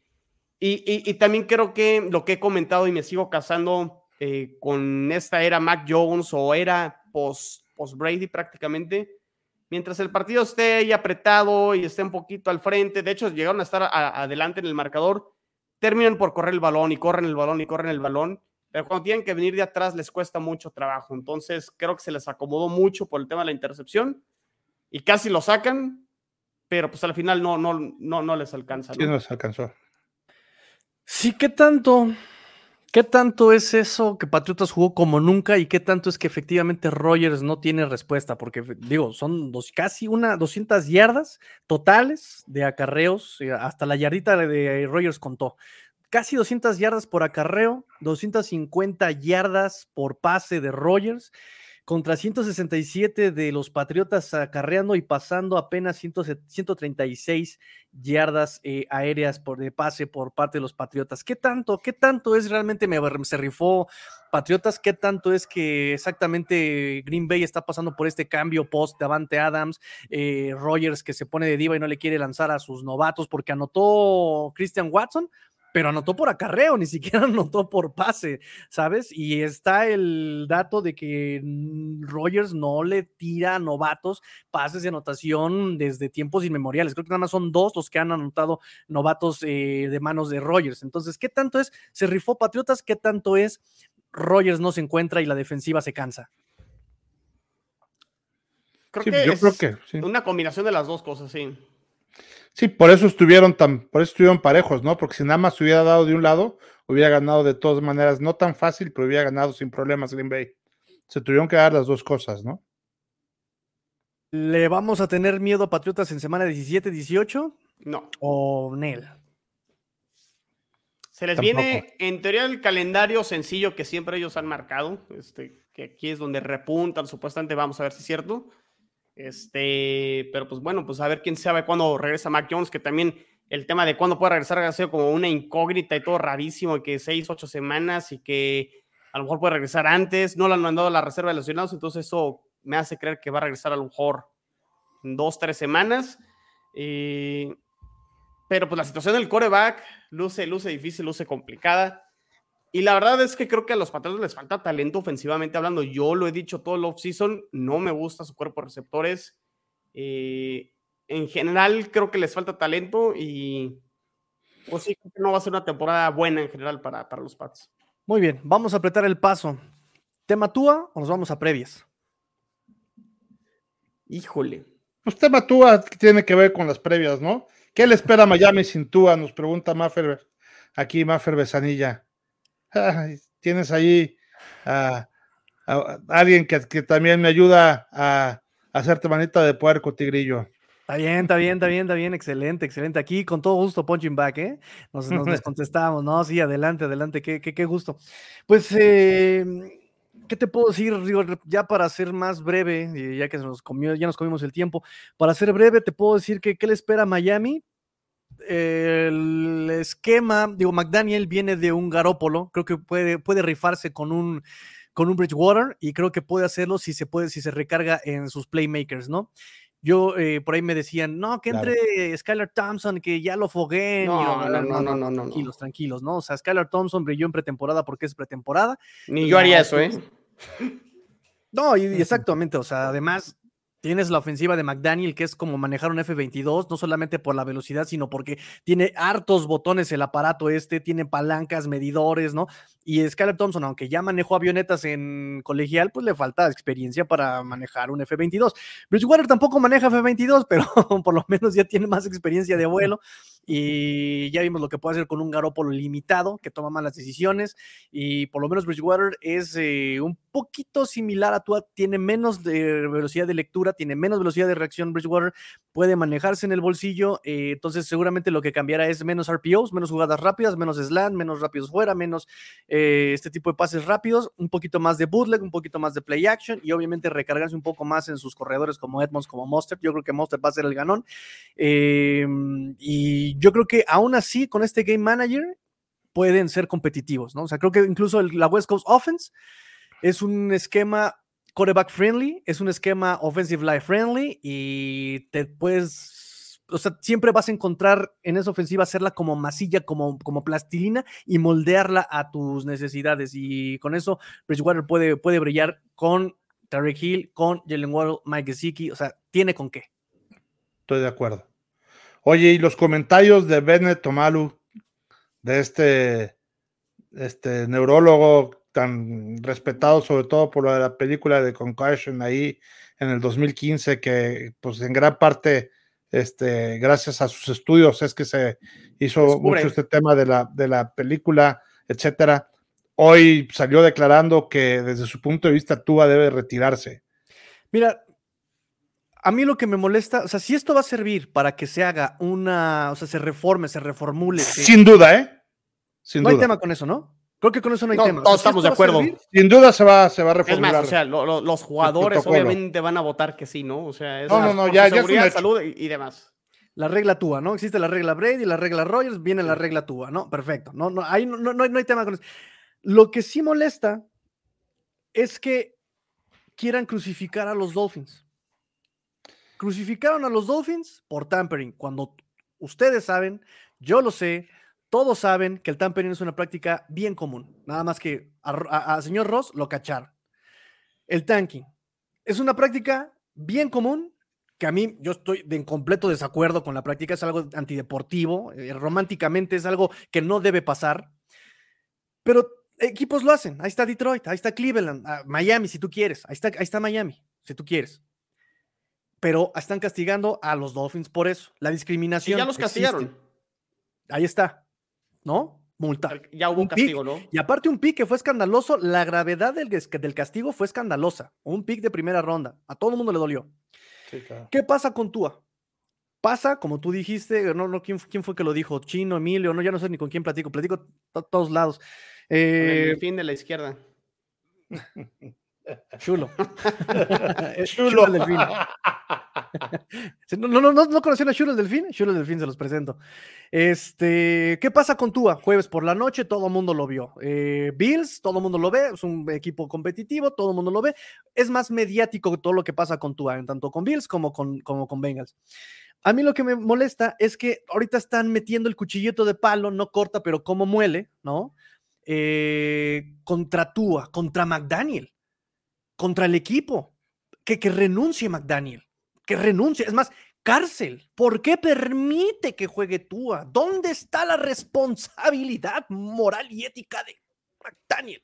y, también creo que lo que he comentado y me sigo casando eh, con esta era Mac Jones o era post, post Brady prácticamente, mientras el partido esté ahí apretado y esté un poquito al frente, de hecho llegaron a estar adelante en el marcador, terminan por correr el balón y corren el balón y corren el balón pero cuando tienen que venir de atrás les cuesta mucho trabajo. Entonces creo que se les acomodó mucho por el tema de la intercepción y casi lo sacan, pero pues al final no, no, no, no les alcanza. ¿no? Sí, no les alcanzó. Sí, ¿qué tanto? ¿Qué tanto es eso que Patriotas jugó como nunca y qué tanto es que efectivamente Rogers no tiene respuesta? Porque digo, son dos, casi una 200 yardas totales de acarreos, eh, hasta la yardita de Rogers contó casi 200 yardas por acarreo, 250 yardas por pase de Rogers, contra 167 de los Patriotas acarreando y pasando apenas 136 yardas eh, aéreas por de pase por parte de los Patriotas. ¿Qué tanto, qué tanto es realmente me, se rifó Patriotas? ¿Qué tanto es que exactamente Green Bay está pasando por este cambio post Davante Adams, eh, Rogers que se pone de diva y no le quiere lanzar a sus novatos porque anotó Christian Watson? Pero anotó por acarreo, ni siquiera anotó por pase, ¿sabes? Y está el dato de que Rogers no le tira a novatos pases de anotación desde tiempos inmemoriales. Creo que nada más son dos los que han anotado novatos eh, de manos de Rogers. Entonces, ¿qué tanto es? ¿Se rifó Patriotas? ¿Qué tanto es? Rogers no se encuentra y la defensiva se cansa. Creo que yo es creo que una combinación de las dos cosas, sí. Sí, por eso estuvieron tan, por eso estuvieron parejos, ¿no? Porque si nada más hubiera dado de un lado, hubiera ganado de todas maneras, no tan fácil, pero hubiera ganado sin problemas Green Bay. Se tuvieron que dar las dos cosas, ¿no? ¿Le vamos a tener miedo a Patriotas en semana 17, 18? No. ¿O Nel? Se les viene, en teoría, el calendario sencillo que siempre ellos han marcado, este, que aquí es donde repuntan, supuestamente, vamos a ver si es cierto. Este, pero pues bueno, pues a ver quién sabe cuándo regresa Mac Jones, que también el tema de cuándo puede regresar ha sido como una incógnita y todo rarísimo, que seis, ocho semanas y que a lo mejor puede regresar antes. No lo han mandado a la reserva de lesionados, entonces eso me hace creer que va a regresar a lo mejor en dos, tres semanas. Eh, pero pues la situación del coreback luce, luce difícil, luce complicada. Y la verdad es que creo que a los Patriotas les falta talento ofensivamente hablando. Yo lo he dicho todo el offseason, no me gusta su cuerpo de receptores. Eh, en general creo que les falta talento y pues sí, creo que no va a ser una temporada buena en general para, para los Pats. Muy bien, vamos a apretar el paso. ¿Tema Tua o nos vamos a previas? Híjole. Pues tema Tua tiene que ver con las previas, ¿no? ¿Qué le espera a Miami sin Tua? Nos pregunta Maffer, aquí Maffer Besanilla tienes ahí a, alguien que, también me ayuda a, hacerte manita de puerco, tigrillo. Está bien, está bien, está bien, está bien, excelente, excelente. Aquí con todo gusto, punching back, ¿eh? Nos, nos contestamos, ¿no? Sí, adelante, adelante, qué, qué, qué gusto. Pues, eh, ¿qué te puedo decir? ya para ser más breve, ya que nos comió, ya nos comimos el tiempo, para ser breve, te puedo decir que qué le espera a Miami el esquema, digo, McDaniel viene de un Garópolo, creo que puede, puede rifarse con un con un Bridgewater y creo que puede hacerlo si se puede, si se recarga en sus playmakers, ¿no? Yo eh, por ahí me decían, no, que entre Skylar Thompson, que ya lo. No, no, no, no, no, no, Tranquilos, tranquilos, ¿no? O sea, Skylar Thompson brilló en pretemporada porque es pretemporada. Ni yo haría eso, ¿eh? No, y, exactamente, o sea, además Tienes la ofensiva de McDaniel, que es como manejar un F-22, no solamente por la velocidad, sino porque tiene hartos botones el aparato este, tiene palancas, medidores, ¿no? Y Skyler Thompson, aunque ya manejó avionetas en colegial, pues le falta experiencia para manejar un F-22. Bridgewater tampoco maneja F-22, pero por lo menos ya tiene más experiencia de vuelo y ya vimos lo que puede hacer con un Garópolo limitado, que toma malas decisiones, y por lo menos Bridgewater es eh, un poquito similar a Tua, tiene menos velocidad de lectura, tiene menos velocidad de reacción Bridgewater, puede manejarse en el bolsillo, eh, entonces seguramente lo que cambiará es menos RPOs, menos jugadas rápidas, menos slant, menos rápidos fuera, menos eh, este tipo de pases rápidos, un poquito más de bootleg, un poquito más de play action, y obviamente recargarse un poco más en sus corredores como Edmonds, como Monster, yo creo que Monster va a ser el ganón, y yo creo que aún así con este Game Manager pueden ser competitivos, ¿no? O sea, creo que incluso la West Coast Offense es un esquema quarterback friendly, es un esquema offensive line friendly y te puedes, o sea, siempre vas a encontrar en esa ofensiva hacerla como masilla, como, como plastilina y moldearla a tus necesidades. Y con eso Bridgewater puede, puede brillar con Tarek Hill, con Jalen Waddle, Mike Gesicki, o sea, tiene con qué. Estoy de acuerdo. Oye, y los comentarios de Bennett Tomalu, de este, este neurólogo tan respetado, sobre todo por la película de Concussion ahí en el 2015, que pues en gran parte, este, gracias a sus estudios, es que se hizo mucho este tema de la, de la película, etcétera. Hoy salió declarando que desde su punto de vista Tua debe retirarse. Mira, a mí lo que me molesta, o sea, si esto va a servir para que se haga una, o sea, se reforme, se reformule. Sin duda, ¿eh? Sin no hay tema con eso, ¿no? Creo que con eso no hay tema. Todos estamos de acuerdo. Sin duda se va, se va a reformular. Es más, o sea, los jugadores obviamente van a votar que sí, ¿no? O sea, es no, no, no, ya, seguridad, salud y, demás. La regla TUA, ¿no? Existe la regla Brady, la regla Rogers, viene la regla TUA, ¿no? Perfecto. No, no, hay, no, no, no hay tema con eso. Lo que sí molesta es que quieran crucificar a los Dolphins. Crucificaron a los Dolphins por tampering, cuando ustedes saben, yo lo sé, todos saben que el tampering es una práctica bien común. Nada más que a, señor Ross lo cacharon. El tanking es una práctica bien común que a mí yo estoy en completo desacuerdo con la práctica, es algo antideportivo, eh, románticamente es algo que no debe pasar, pero equipos lo hacen. Ahí está Detroit, ahí está Cleveland, ah, Miami si tú quieres, ahí está, ahí está Miami si tú quieres pero están castigando a los Dolphins por eso. La discriminación. ya los castigaron. Ahí está, ¿no? Multa. Ya hubo un castigo, ¿no? Y aparte un pick que fue escandaloso, la gravedad del, del castigo fue escandalosa. Un pick de primera ronda. A todo el mundo le dolió. ¿Qué pasa con Tua? Pasa, como tú dijiste, no, no, ¿quién, ¿quién, fue que lo dijo? Chino, Emilio, no, ya no sé ni con quién platico, platico a todos lados. el eh, fin de la izquierda. Chulo. Chulo el delfín. no, no, no, no conocían a Chulo el delfín. Chulo el delfín se los presento. Este, ¿qué pasa con Tua? Jueves por la noche, todo el mundo lo vio. Eh, Bills, todo el mundo lo ve, es un equipo competitivo, todo el mundo lo ve. Es más mediático todo lo que pasa con Tua, tanto con Bills como con, como con Bengals. A mí lo que me molesta es que ahorita están metiendo el cuchillito de palo, no corta, pero como muele, ¿no? Eh, contra Tua, contra McDaniel contra el equipo. Que, que renuncie McDaniel, que renuncie. Es más, cárcel. ¿Por qué permite que juegue Tua? ¿Dónde está la responsabilidad moral y ética de McDaniel?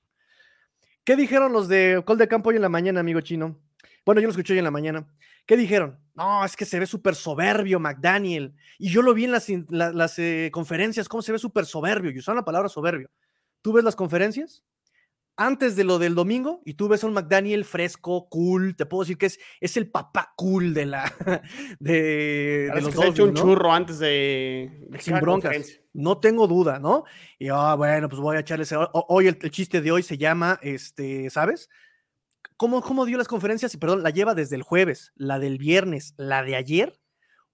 ¿Qué dijeron los de Col de Campo hoy en la mañana, amigo chino? Bueno, yo lo escuché hoy en la mañana. ¿Qué dijeron? No, es que se ve súper soberbio McDaniel. Y yo lo vi en las, eh, conferencias, cómo se ve súper soberbio. Y usaron la palabra soberbio. ¿Tú ves las conferencias? Antes de lo del domingo y tú ves a un McDaniel fresco, cool, te puedo decir que es, es el papá cool de la de, los que hecho un churro antes de, sin broncas. No tengo duda, ¿no? Y ah, bueno, pues voy a echarles hoy el, chiste de hoy se llama este, ¿sabes? ¿Cómo, ¿Cómo dio las conferencias? Y perdón, la lleva desde el jueves, la del viernes, la de ayer,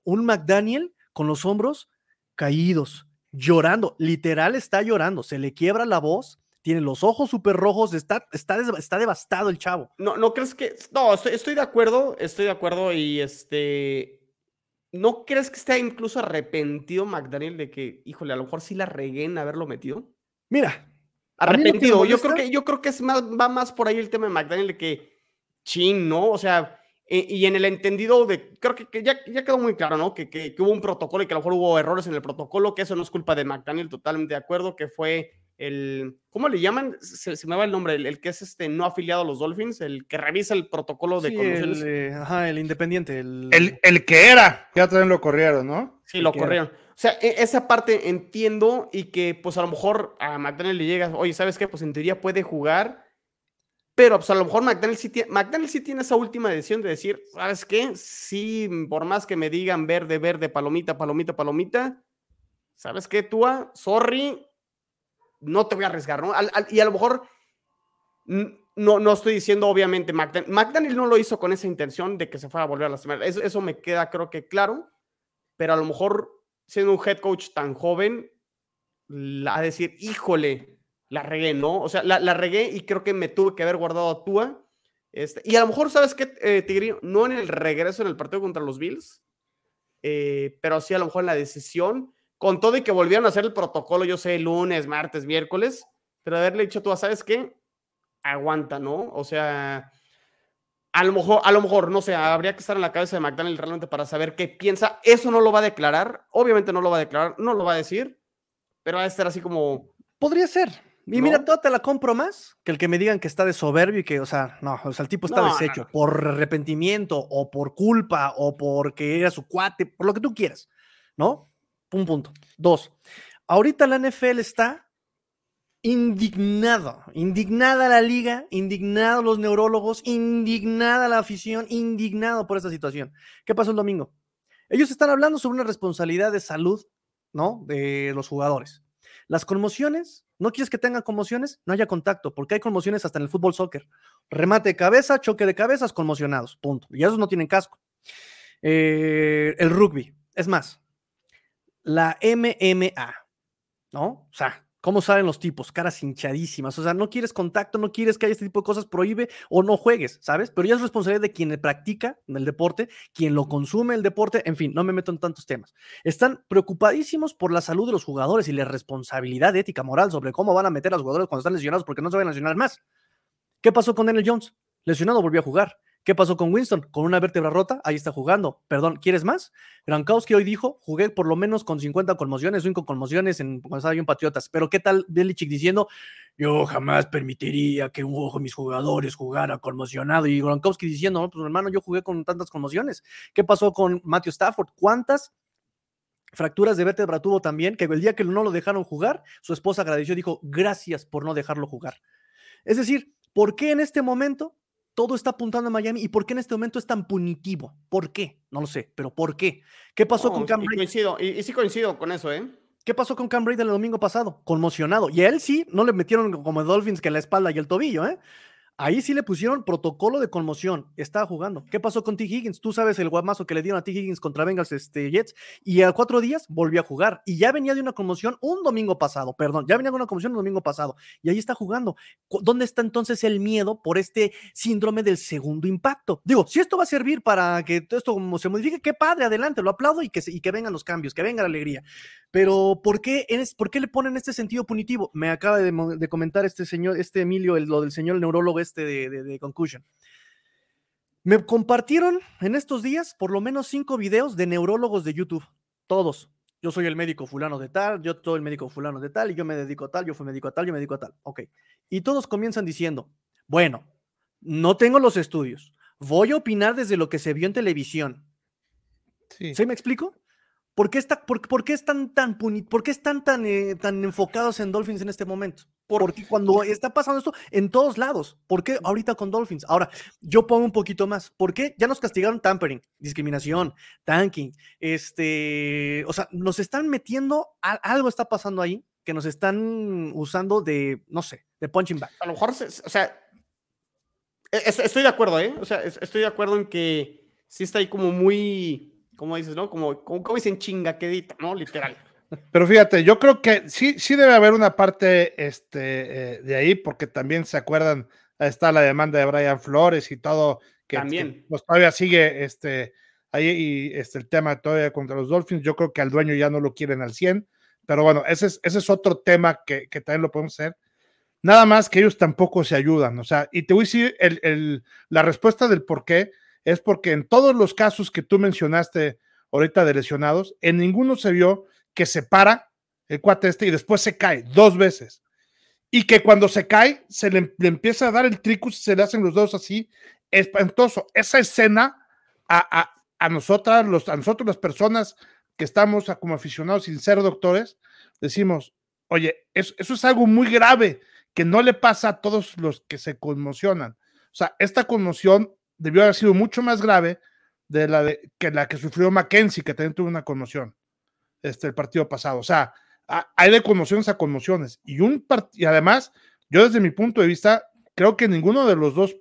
un McDaniel con los hombros caídos, llorando, literal está llorando, se le quiebra la voz tiene los ojos súper rojos, está, está, está devastado el chavo. No, no crees que. No, estoy, estoy de acuerdo, estoy de acuerdo y este. ¿No crees que esté incluso arrepentido McDaniel de que, híjole, a lo mejor sí la regué en haberlo metido? Mira. Arrepentido. Yo creo que, yo creo que es más, va más por ahí el tema de McDaniel de que, chin, ¿no? O sea, eh, y en el entendido de, creo que, ya, ya, quedó muy claro, ¿no? Que, que, hubo un protocolo y que a lo mejor hubo errores en el protocolo, que eso no es culpa de McDaniel, totalmente de acuerdo, que fue el, ¿cómo le llaman? Se, me va el nombre, el, que es este no afiliado a los Dolphins, el que revisa el protocolo de sí, El, ajá, el independiente. El... el, que era, ya también lo corrieron, ¿no? Sí, lo corrieron. O sea, e, esa parte entiendo y que pues a lo mejor a McDaniel le llega, oye, ¿sabes qué? Pues en teoría puede jugar pero pues a lo mejor McDaniel sí, tiene, McDaniel sí tiene esa última decisión de decir, ¿sabes qué? Sí, por más que me digan verde, verde, palomita, palomita, palomita, ¿sabes qué, Tua? Sorry, no te voy a arriesgar, ¿no? y a lo mejor, no, no estoy diciendo obviamente McDaniel, McDaniel no lo hizo con esa intención de que se fuera a volver a lastimar, eso, eso me queda creo que claro, pero a lo mejor siendo un head coach tan joven, a decir, híjole, la regué, ¿no? O sea, la, la, regué y creo que me tuve que haber guardado a Tua. Este, y a lo mejor, ¿sabes qué, eh? No en el regreso en el partido contra los Bills, eh, pero sí a lo mejor en la decisión, con todo y que volvieron a hacer el protocolo, yo sé, lunes, martes, miércoles, pero haberle dicho tú, ¿sabes qué? Aguanta, ¿no? O sea, a lo mejor, a lo mejor, no sé, habría que estar en la cabeza de McDaniel realmente para saber qué piensa. Eso no lo va a declarar, obviamente no lo va a declarar, no lo va a decir, pero va a estar así como... Podría ser, y mira, toda te la compro más que el que me digan que está de soberbio y que, o sea, no, o sea, el tipo está deshecho por arrepentimiento o por culpa o porque era su cuate, por lo que tú quieras, ¿no? Un punto. Dos, ahorita la NFL está indignado, indignada la liga, indignado los neurólogos, indignada la afición, indignado por esta situación. ¿Qué pasó el domingo? Ellos están hablando sobre una responsabilidad de salud, ¿no? De los jugadores. Las conmociones, ¿no quieres que tengan conmociones? No haya contacto, porque hay conmociones hasta en el fútbol soccer. Remate de cabeza, choque de cabezas, conmocionados, punto. Y esos no tienen casco. Eh, el rugby, es más, la MMA, ¿no? O sea, ¿Cómo salen los tipos? Caras hinchadísimas. O sea, no quieres contacto, no quieres que haya este tipo de cosas, prohíbe o no juegues, ¿sabes? Pero ya es responsabilidad de quien practica el deporte, quien lo consume el deporte, en fin, no me meto en tantos temas. Están preocupadísimos por la salud de los jugadores y la responsabilidad ética, moral sobre cómo van a meter a los jugadores cuando están lesionados porque no se van a lesionar más. ¿Qué pasó con Daniel Jones? Lesionado, volvió a jugar. ¿Qué pasó con Winston? Con una vértebra rota, ahí está jugando. Perdón, ¿quieres más? Gronkowski hoy dijo, jugué por lo menos con 50 conmociones, 5 conmociones en, cuando estaba yo en Patriotas. Pero ¿qué tal Belichick diciendo, yo jamás permitiría que uno de mis jugadores jugara conmocionado? Y Gronkowski diciendo, no, pues hermano, yo jugué con tantas conmociones. ¿Qué pasó con Matthew Stafford? ¿Cuántas fracturas de vértebra tuvo también? Que el día que no lo dejaron jugar, su esposa agradeció, dijo, gracias por no dejarlo jugar. Es decir, ¿por qué en este momento todo está apuntando a Miami y por qué en este momento es tan punitivo. ¿Por qué? No lo sé, pero ¿por qué? ¿Qué pasó con Cam Brady? Coincido, y, sí coincido con eso, ¿eh? ¿Qué pasó con Cam Brady el domingo pasado? Conmocionado. Y a él sí, no le metieron como Dolphins que la espalda y el tobillo, ¿eh? Ahí sí le pusieron protocolo de conmoción. Estaba jugando. ¿Qué pasó con T. Higgins? Tú sabes el guamazo que le dieron a T. Higgins contra Bengals este, Jets. Y a cuatro días volvió a jugar. Y ya venía de una conmoción un domingo pasado. Perdón, ya venía de una conmoción un domingo pasado. Y ahí está jugando. ¿Dónde está entonces el miedo por este síndrome del segundo impacto? Digo, si esto va a servir para que todo esto se modifique, qué padre, adelante, lo aplaudo y que, que vengan los cambios, que venga la alegría. Pero ¿por qué, ¿por qué le ponen este sentido punitivo? Me acaba de, comentar este señor, este Emilio, lo del señor neurólogo este de, de, Concussion. Me compartieron en estos días por lo menos cinco videos de neurólogos de YouTube. Todos. Yo soy el médico fulano de tal, yo soy el médico fulano de tal, y yo me dedico a tal, yo fui médico a tal, yo me dedico a tal. Ok. Y todos comienzan diciendo, bueno, no tengo los estudios. Voy a opinar desde lo que se vio en televisión. Sí. ¿Sí me explico? ¿Por qué, está, por, por qué están tan por qué están tan, eh, tan enfocados en Dolphins en este momento? Porque cuando está pasando esto en todos lados, ¿por qué ahorita con Dolphins? Ahora, yo pongo un poquito más. ¿Por qué ya nos castigaron tampering, discriminación, tanking? Este, o sea, nos están metiendo, algo está pasando ahí que nos están usando de, no sé, de punching back. A lo mejor, o sea, e, estoy de acuerdo, ¿eh? O sea, estoy de acuerdo en que sí está ahí como muy como dices, ¿no? Como, como, dicen chingaquedita, ¿no? Literal. Pero fíjate, yo creo que sí, sí debe haber una parte este, eh, de ahí, porque también se acuerdan, está la demanda de Brian Flores y todo, que, también. pues, todavía sigue este, ahí y, este, el tema todavía contra los Dolphins. Yo creo que al dueño ya no lo quieren al 100, pero bueno, ese es, ese es otro tema que, que también lo podemos hacer. Nada más que ellos tampoco se ayudan, o sea, y te voy a decir el, el, la respuesta del por qué es porque en todos los casos que tú mencionaste ahorita de lesionados, en ninguno se vio que se para el cuate este y después se cae dos veces. Y que cuando se cae, se le, empieza a dar el tricus y se le hacen los dedos así, espantoso. Esa escena a, a, a nosotras, los, a nosotros las personas que estamos como aficionados sin ser doctores, decimos, oye, eso, eso es algo muy grave que no le pasa a todos los que se conmocionan. O sea, esta conmoción debió haber sido mucho más grave de la de, que la que sufrió Mackenzie, que también tuvo una conmoción este, el partido pasado. O sea, hay de conmociones a conmociones. Y, un y además, yo desde mi punto de vista, creo que ninguno de los dos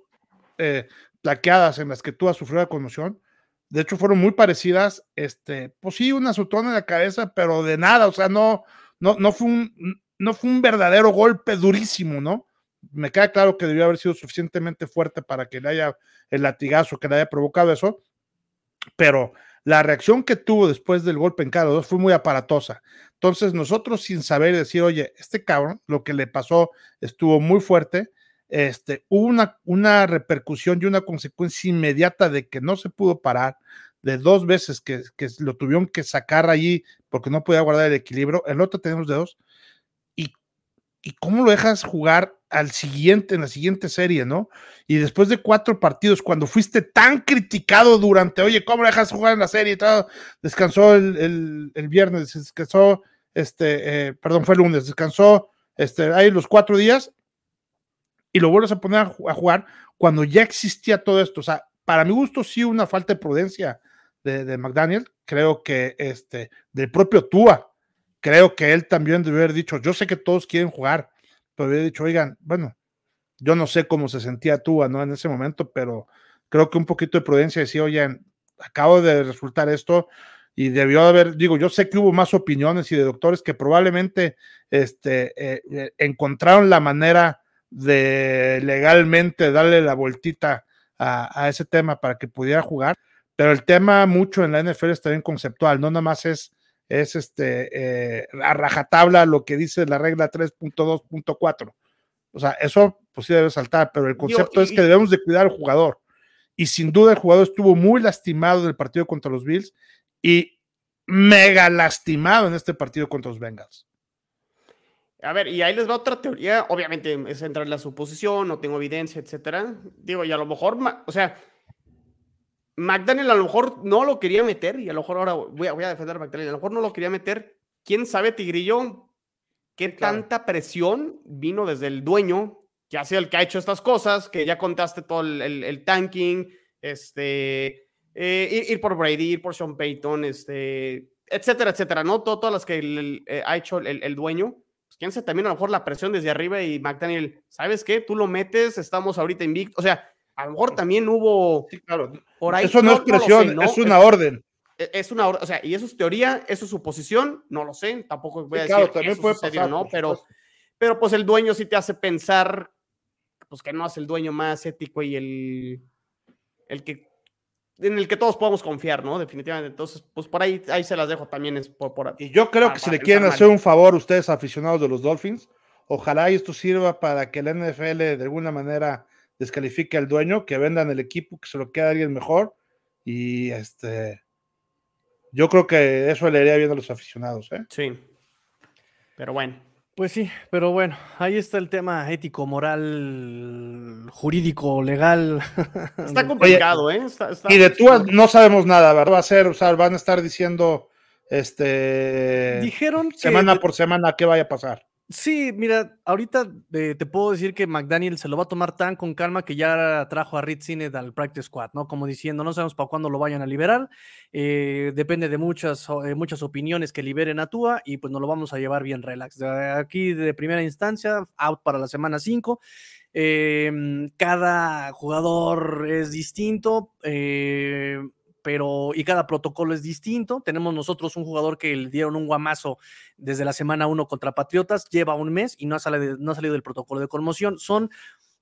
eh, plaqueadas en las que tú has sufrido la conmoción, de hecho fueron muy parecidas, este, pues sí, una azotón en la cabeza, pero de nada, o sea, no, no, no fue un, no fue un verdadero golpe durísimo, ¿no? Me queda claro que debió haber sido suficientemente fuerte para que le haya el latigazo que le haya provocado eso, pero la reacción que tuvo después del golpe en cada dos fue muy aparatosa. Entonces, nosotros sin saber decir, oye, este cabrón, lo que le pasó estuvo muy fuerte, este, hubo una, una repercusión y una consecuencia inmediata de que no se pudo parar, de dos veces que, que lo tuvieron que sacar allí porque no podía guardar el equilibrio, el otro tenemos de dos, y cómo lo dejas jugar al siguiente, en la siguiente serie, ¿no? Y después de cuatro partidos, cuando fuiste tan criticado durante, oye, ¿cómo dejas jugar en la serie y todo? Descansó el, el, el viernes, descansó, este, eh, perdón, fue el lunes, descansó este, ahí los cuatro días y lo vuelves a poner a, a, jugar cuando ya existía todo esto. O sea, para mi gusto, sí, una falta de prudencia de, de McDaniel. Creo que este, del propio Tua, creo que él también debe haber dicho, yo sé que todos quieren jugar, pero había dicho, oigan, bueno, yo no sé cómo se sentía Tua, ¿no? En ese momento, pero creo que un poquito de prudencia decía, oigan, acabo de resultar esto y debió haber, digo, yo sé que hubo más opiniones y de doctores que probablemente este, eh, encontraron la manera de legalmente darle la vueltita a, a, ese tema para que pudiera jugar, pero el tema mucho en la NFL está bien conceptual, no nada más es es este, eh, a rajatabla lo que dice la regla 3.2.4. O sea, eso pues sí debe saltar, pero el concepto Yo, y, es que debemos de cuidar al jugador. Y sin duda el jugador estuvo muy lastimado en el partido contra los Bills y mega lastimado en este partido contra los Bengals. A ver, y ahí les va otra teoría. Obviamente es entrar en la suposición, no tengo evidencia, etcétera. Digo, y a lo mejor, o sea, McDaniel a lo mejor no lo quería meter, y a lo mejor ahora voy a, voy a defender a McDaniel, a lo mejor no lo quería meter. ¿Quién sabe, Tigrillo, qué claro. tanta presión vino desde el dueño, que ha sido el que ha hecho estas cosas, que ya contaste todo el, el, el tanking, este, eh, ir, ir, por Brady, ir por Sean Payton, este, etcétera, etcétera, ¿no? Todo, todas las que el, eh, ha hecho el, dueño. Pues quién sabe también a lo mejor la presión desde arriba y McDaniel, ¿sabes qué? Tú lo metes, estamos ahorita invicto, o sea, a lo mejor también hubo sí, claro. por ahí. Eso no, no es presión, no sé, ¿no? es una orden. Es una orden, o sea, y eso es teoría, eso es suposición, no lo sé, tampoco voy a sí, decir claro, también eso puede sucedió, pasar, ¿no? Pero, pero pues el dueño sí te hace pensar, pues que no es el dueño más ético y el, el que en el que todos podemos confiar, ¿no? Definitivamente. Entonces, pues por ahí, ahí se las dejo también. Es por, por y yo creo para, que si le quieren hacer un favor ustedes aficionados de los Dolphins, ojalá esto sirva para que la NFL de alguna manera descalifique al dueño, que vendan el equipo, que se lo quede a alguien mejor. Y este, yo creo que eso le haría bien a los aficionados. ¿eh? Sí. Pero bueno. Pues sí, pero bueno, ahí está el tema ético, moral, jurídico, legal. Está complicado, Oye, ¿eh? Está, está, y de tú no sabemos nada, ¿verdad? Va a ser, o sea, van a estar diciendo este dijeron que semana por semana qué vaya a pasar. Sí, mira, ahorita eh, te puedo decir que McDaniel se lo va a tomar tan con calma que ya trajo a Reed Sinet al practice squad, ¿no? Como diciendo, no sabemos para cuándo lo vayan a liberar, eh, depende de muchas, eh, muchas opiniones que liberen a Tua y pues nos lo vamos a llevar bien relax. Aquí de primera instancia, out para la semana 5. Eh, cada jugador es distinto, pero y cada protocolo es distinto. Tenemos nosotros un jugador que le dieron un guamazo desde la semana 1 contra Patriotas, lleva un mes y no ha, salido, no ha salido del protocolo de conmoción. Son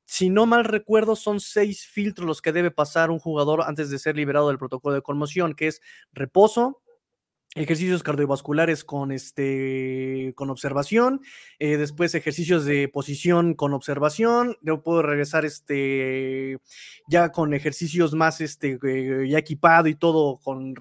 si no mal recuerdo, son seis filtros los que debe pasar un jugador antes de ser liberado del protocolo de conmoción, que es reposo, ejercicios cardiovasculares con, este, con observación, eh, después ejercicios de posición con observación, luego puedo regresar este, ya con ejercicios más este, eh, ya equipado y todo con,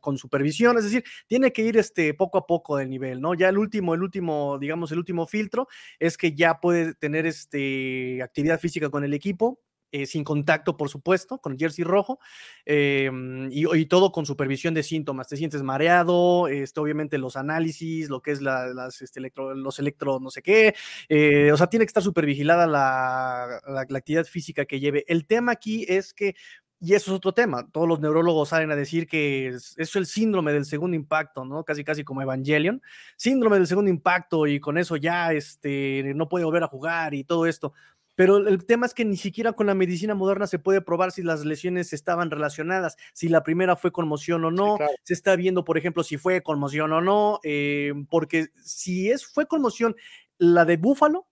con, supervisión, es decir, tiene que ir este, poco a poco del nivel, ¿no? Ya el último, el último, digamos, el último filtro es que ya puede tener este, actividad física con el equipo, eh, sin contacto, por supuesto, con jersey rojo, em, y, todo con supervisión de síntomas. Te sientes mareado, este, obviamente los análisis, lo que es las, este, los electro no sé qué, eh, o sea, tiene que estar supervigilada la, la, actividad física que lleve. El tema aquí es que y eso es otro tema. Todos los neurólogos salen a decir que es, es, el síndrome del segundo impacto, ¿no? Casi, casi como Evangelion. Síndrome del segundo impacto y con eso ya este, no puede volver a jugar y todo esto. Pero el tema es que ni siquiera con la medicina moderna se puede probar si las lesiones estaban relacionadas, si la primera fue conmoción o no. Se está viendo, por ejemplo, si fue conmoción o no, eh, porque si es, fue conmoción la de Búfalo,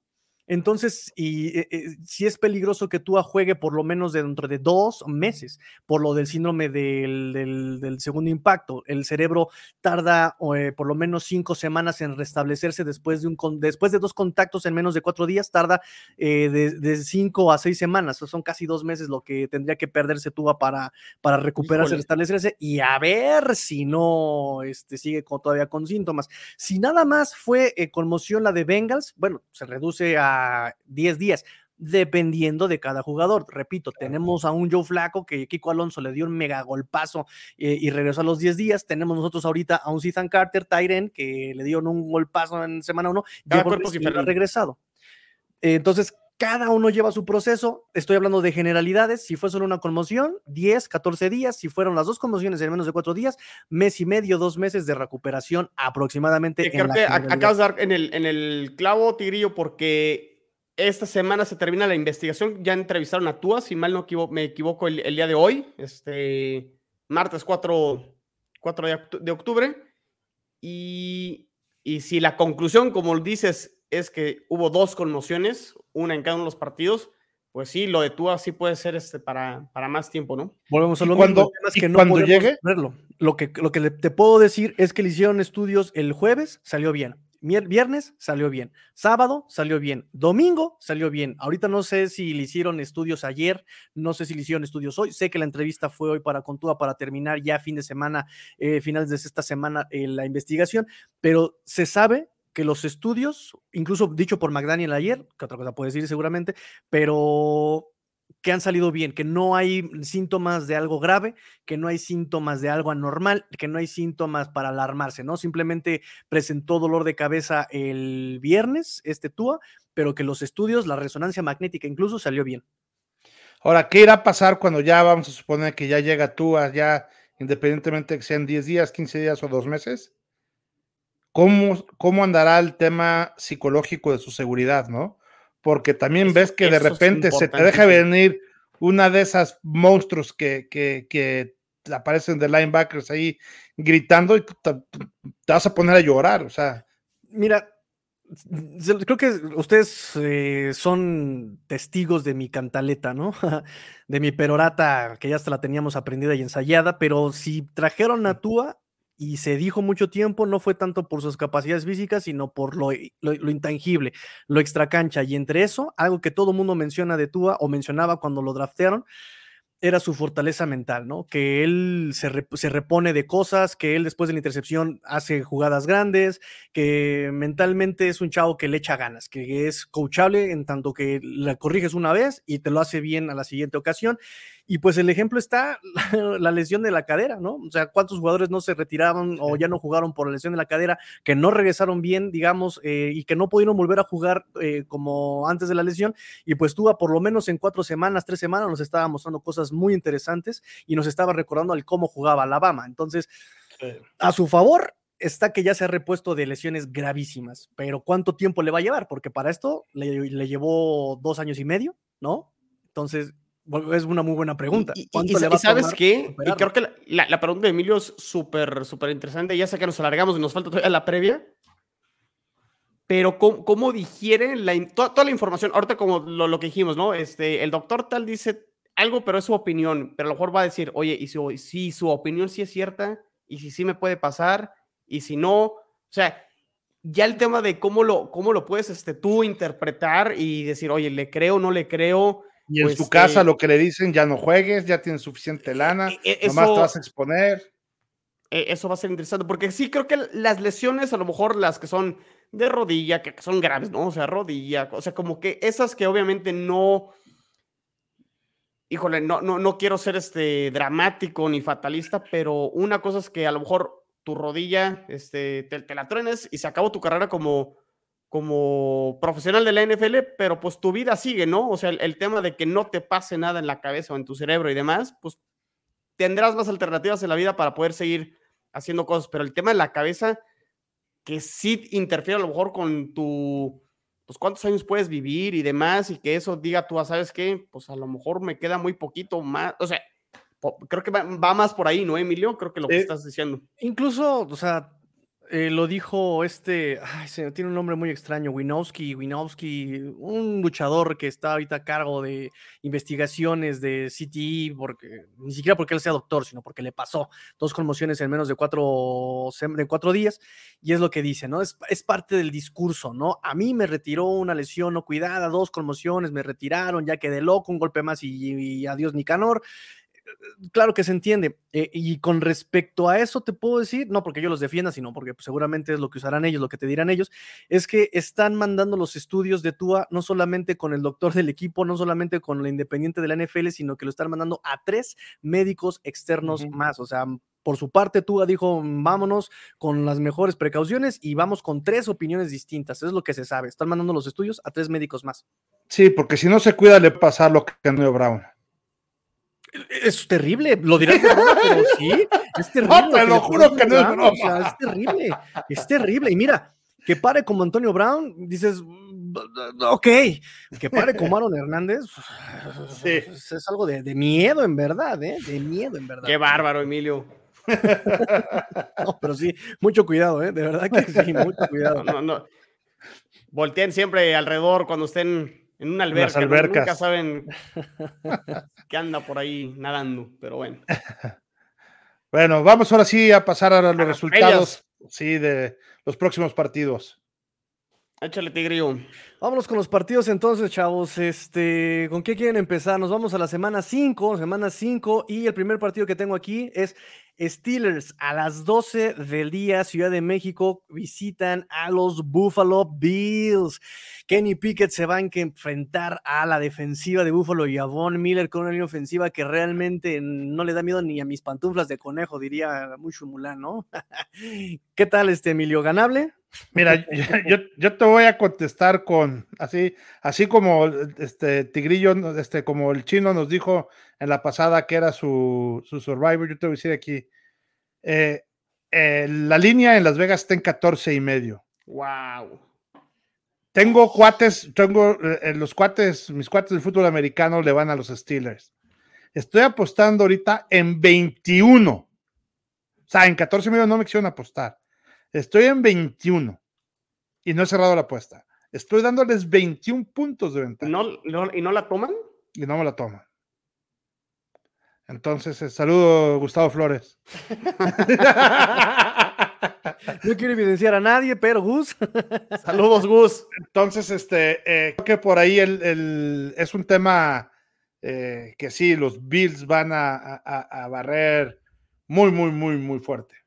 entonces, y eh, eh, si es peligroso que tú juegue por lo menos dentro de dos meses, por lo del síndrome del, segundo impacto. El cerebro tarda eh, por lo menos cinco semanas en restablecerse después de, un, después de dos contactos en menos de cuatro días, tarda de, cinco a seis semanas. son casi dos meses lo que tendría que perderse tú para, para recuperarse, restablecerse y a ver si no este, sigue todavía con síntomas. Si nada más fue conmoción la de Bengals, bueno, se reduce a 10 días, dependiendo de cada jugador. Repito, tenemos a un Joe Flaco que Kiko Alonso le dio un mega golpazo eh, y regresó a los 10 días. Tenemos nosotros ahorita a un Ethan Carter, Tyren, que le dio un golpazo en semana 1 y ha regresado. entonces, cada uno lleva su proceso. Estoy hablando de generalidades. Si fue solo una conmoción, 10, 14 días. Si fueron las dos conmociones en menos de cuatro días, mes y medio, dos meses de recuperación aproximadamente. creo que acabas de dar en el, en el clavo, Tigrillo, porque esta semana se termina la investigación. Ya entrevistaron a Túa, si mal no me equivoco, el, día de hoy, este martes 4, 4 de, octubre. Y, y si la conclusión, como dices, es que hubo dos conmociones, una en cada uno de los partidos, pues sí, lo de Tua sí puede ser este para, para más tiempo, ¿no? Volvemos a lo cuando, que no cuando llegue verlo. Lo que, lo que te puedo decir es que le hicieron estudios el jueves, salió bien. Viernes salió bien, sábado salió bien, domingo salió bien. Ahorita no sé si le hicieron estudios ayer, no sé si le hicieron estudios hoy. Sé que la entrevista fue hoy para Contúa para terminar ya fin de semana, eh, finales de esta semana, eh, la investigación, pero se sabe que los estudios, incluso dicho por McDaniel ayer, que otra cosa puede decir seguramente, pero que han salido bien, que no hay síntomas de algo grave, que no hay síntomas de algo anormal, que no hay síntomas para alarmarse, ¿no? Simplemente presentó dolor de cabeza el viernes, este TUA, pero que los estudios, la resonancia magnética incluso salió bien. Ahora, ¿qué irá a pasar cuando ya vamos a suponer que ya llega TUA, ya independientemente de que sean 10 días, 15 días o dos meses? ¿Cómo, andará el tema psicológico de su seguridad, no? Porque también ves que de repente se te deja venir una de esas monstruos que, que, aparecen de linebackers ahí gritando y te, vas a poner a llorar, o sea. Mira, creo que ustedes eh, son testigos de mi cantaleta, ¿no? de mi perorata, que ya hasta la teníamos aprendida y ensayada, pero si trajeron a Tua, y se dijo mucho tiempo, no fue tanto por sus capacidades físicas, sino por lo, lo, intangible, lo extracancha. Y entre eso, algo que todo mundo menciona de Tua o mencionaba cuando lo draftearon, era su fortaleza mental, ¿no? Que él se, se, repone de cosas, que él después de la intercepción hace jugadas grandes, que mentalmente es un chavo que le echa ganas, que es coachable en tanto que la corriges una vez y te lo hace bien a la siguiente ocasión y pues el ejemplo está la, lesión de la cadera, ¿no? O sea, ¿cuántos jugadores no se retiraron o ya no jugaron por la lesión de la cadera, que no regresaron bien, digamos, eh, y que no pudieron volver a jugar eh, como antes de la lesión? Y pues tuvo por lo menos en cuatro semanas, tres semanas, nos estaba mostrando cosas muy interesantes y nos estaba recordando al cómo jugaba Alabama. Entonces, a su favor, está que ya se ha repuesto de lesiones gravísimas, pero ¿cuánto tiempo le va a llevar? Porque para esto le, le, llevó dos años y medio, ¿no? Entonces, es una muy buena pregunta. Y, sabes qué? Y creo que la, pregunta de Emilio es súper, súper interesante. Ya sé que nos alargamos y nos falta todavía la previa. Pero ¿cómo, digiere la, toda, la información? Ahorita como lo, que dijimos, ¿no? Este, el doctor tal dice algo, pero es su opinión. Pero a lo mejor va a decir, oye, y si, su opinión sí es cierta, y si sí me puede pasar, y si no. O sea, ya el tema de cómo lo, cómo lo puedes este, tú interpretar y decir, oye, le creo, no le creo y en su pues, casa eh, lo que le dicen, ya no juegues, ya tienes suficiente lana, e, e, nomás te vas a exponer. Eso va a ser interesante, porque sí creo que las lesiones, a lo mejor las que son de rodilla, que son graves, ¿no? O sea, rodilla, o sea, como que esas que obviamente no, híjole, no, no, no quiero ser este dramático ni fatalista, pero una cosa es que a lo mejor tu rodilla, este, te, te la truenes y se acabó tu carrera como como profesional de la NFL, pero pues tu vida sigue, ¿no? O sea, el, tema de que no te pase nada en la cabeza o en tu cerebro y demás, pues tendrás más alternativas en la vida para poder seguir haciendo cosas, pero el tema de la cabeza, que sí interfiere a lo mejor con tu, pues cuántos años puedes vivir y demás, y que eso diga tú, ah, ¿sabes qué? Pues a lo mejor me queda muy poquito más, o sea, creo que va, más por ahí, ¿no, Emilio? Creo que lo que estás diciendo. Incluso, o sea, eh, lo dijo este, tiene un nombre muy extraño, Winowski, Winowski, un luchador que está ahorita a cargo de investigaciones de CTE, porque, ni siquiera porque él sea doctor, sino porque le pasó dos conmociones en menos de cuatro, de cuatro días, y es lo que dice, ¿no? Es, es parte del discurso, ¿no? A mí me retiró una lesión no cuidada, dos conmociones, me retiraron, ya quedé loco, un golpe más y, y adiós Nicanor, claro que se entiende. Eh, y con respecto a eso te puedo decir, no porque yo los defienda, sino porque pues, seguramente es lo que usarán ellos, lo que te dirán ellos, es que están mandando los estudios de TUA no solamente con el doctor del equipo, no solamente con la independiente de la NFL, sino que lo están mandando a tres médicos externos más. O sea, por su parte, TUA dijo, vámonos con las mejores precauciones y vamos con tres opiniones distintas. Es lo que se sabe. Están mandando los estudios a tres médicos más. Sí, porque si no se cuida, le pasa lo que a Brown. Es terrible, lo dirás pero sí, es terrible. No, te lo juro que no es broma. O sea, es terrible, es terrible. Y mira, que pare como Antonio Brown, dices, ok, que pare como Aaron Hernández, sí. es algo de, de, miedo en verdad, ¿eh? De miedo en verdad. Qué bárbaro, Emilio. no, pero sí, mucho cuidado, ¿eh? De verdad que sí, mucho cuidado. No, no, no. Volteen siempre alrededor cuando estén en una alberca. Nunca saben que anda por ahí nadando, pero bueno. Bueno, vamos ahora sí a pasar a los resultados sí, de los próximos partidos. Échale, Tigrillo. Vámonos con los partidos entonces, chavos. Este, ¿Con qué quieren empezar? Nos vamos a la semana 5, semana 5, y el primer partido que tengo aquí es Steelers a las 12 del día, Ciudad de México, visitan a los Buffalo Bills. Kenny Pickett se va a enfrentar a la defensiva de Buffalo y a Von Miller con una línea ofensiva que realmente no le da miedo ni a mis pantuflas de conejo, diría mucho Mulán, ¿no? ¿Qué tal este Emilio? ¿Ganable? Mira, yo, te voy a contestar con así, así como este Tigrillo, este, como el chino nos dijo en la pasada que era su, su Survivor, yo te voy a decir aquí. Eh, eh, la línea en Las Vegas está en 14 y medio. Wow. Tengo cuates, tengo eh, los cuates, mis cuates del fútbol americano le van a los Steelers. Estoy apostando ahorita en 21. O sea, en 14 y medio no me quisieron apostar. Estoy en 21 y no he cerrado la apuesta. Estoy dándoles 21 puntos de ventaja. ¿Y no la toman? Y no me la toman. Entonces, eh, saludo Gustavo Flores. No quiero evidenciar a nadie, pero Gus. Saludos, Gus. Entonces, este, eh, creo que por ahí el, es un tema eh, que sí, los Bills van a barrer muy, muy, muy, muy fuerte.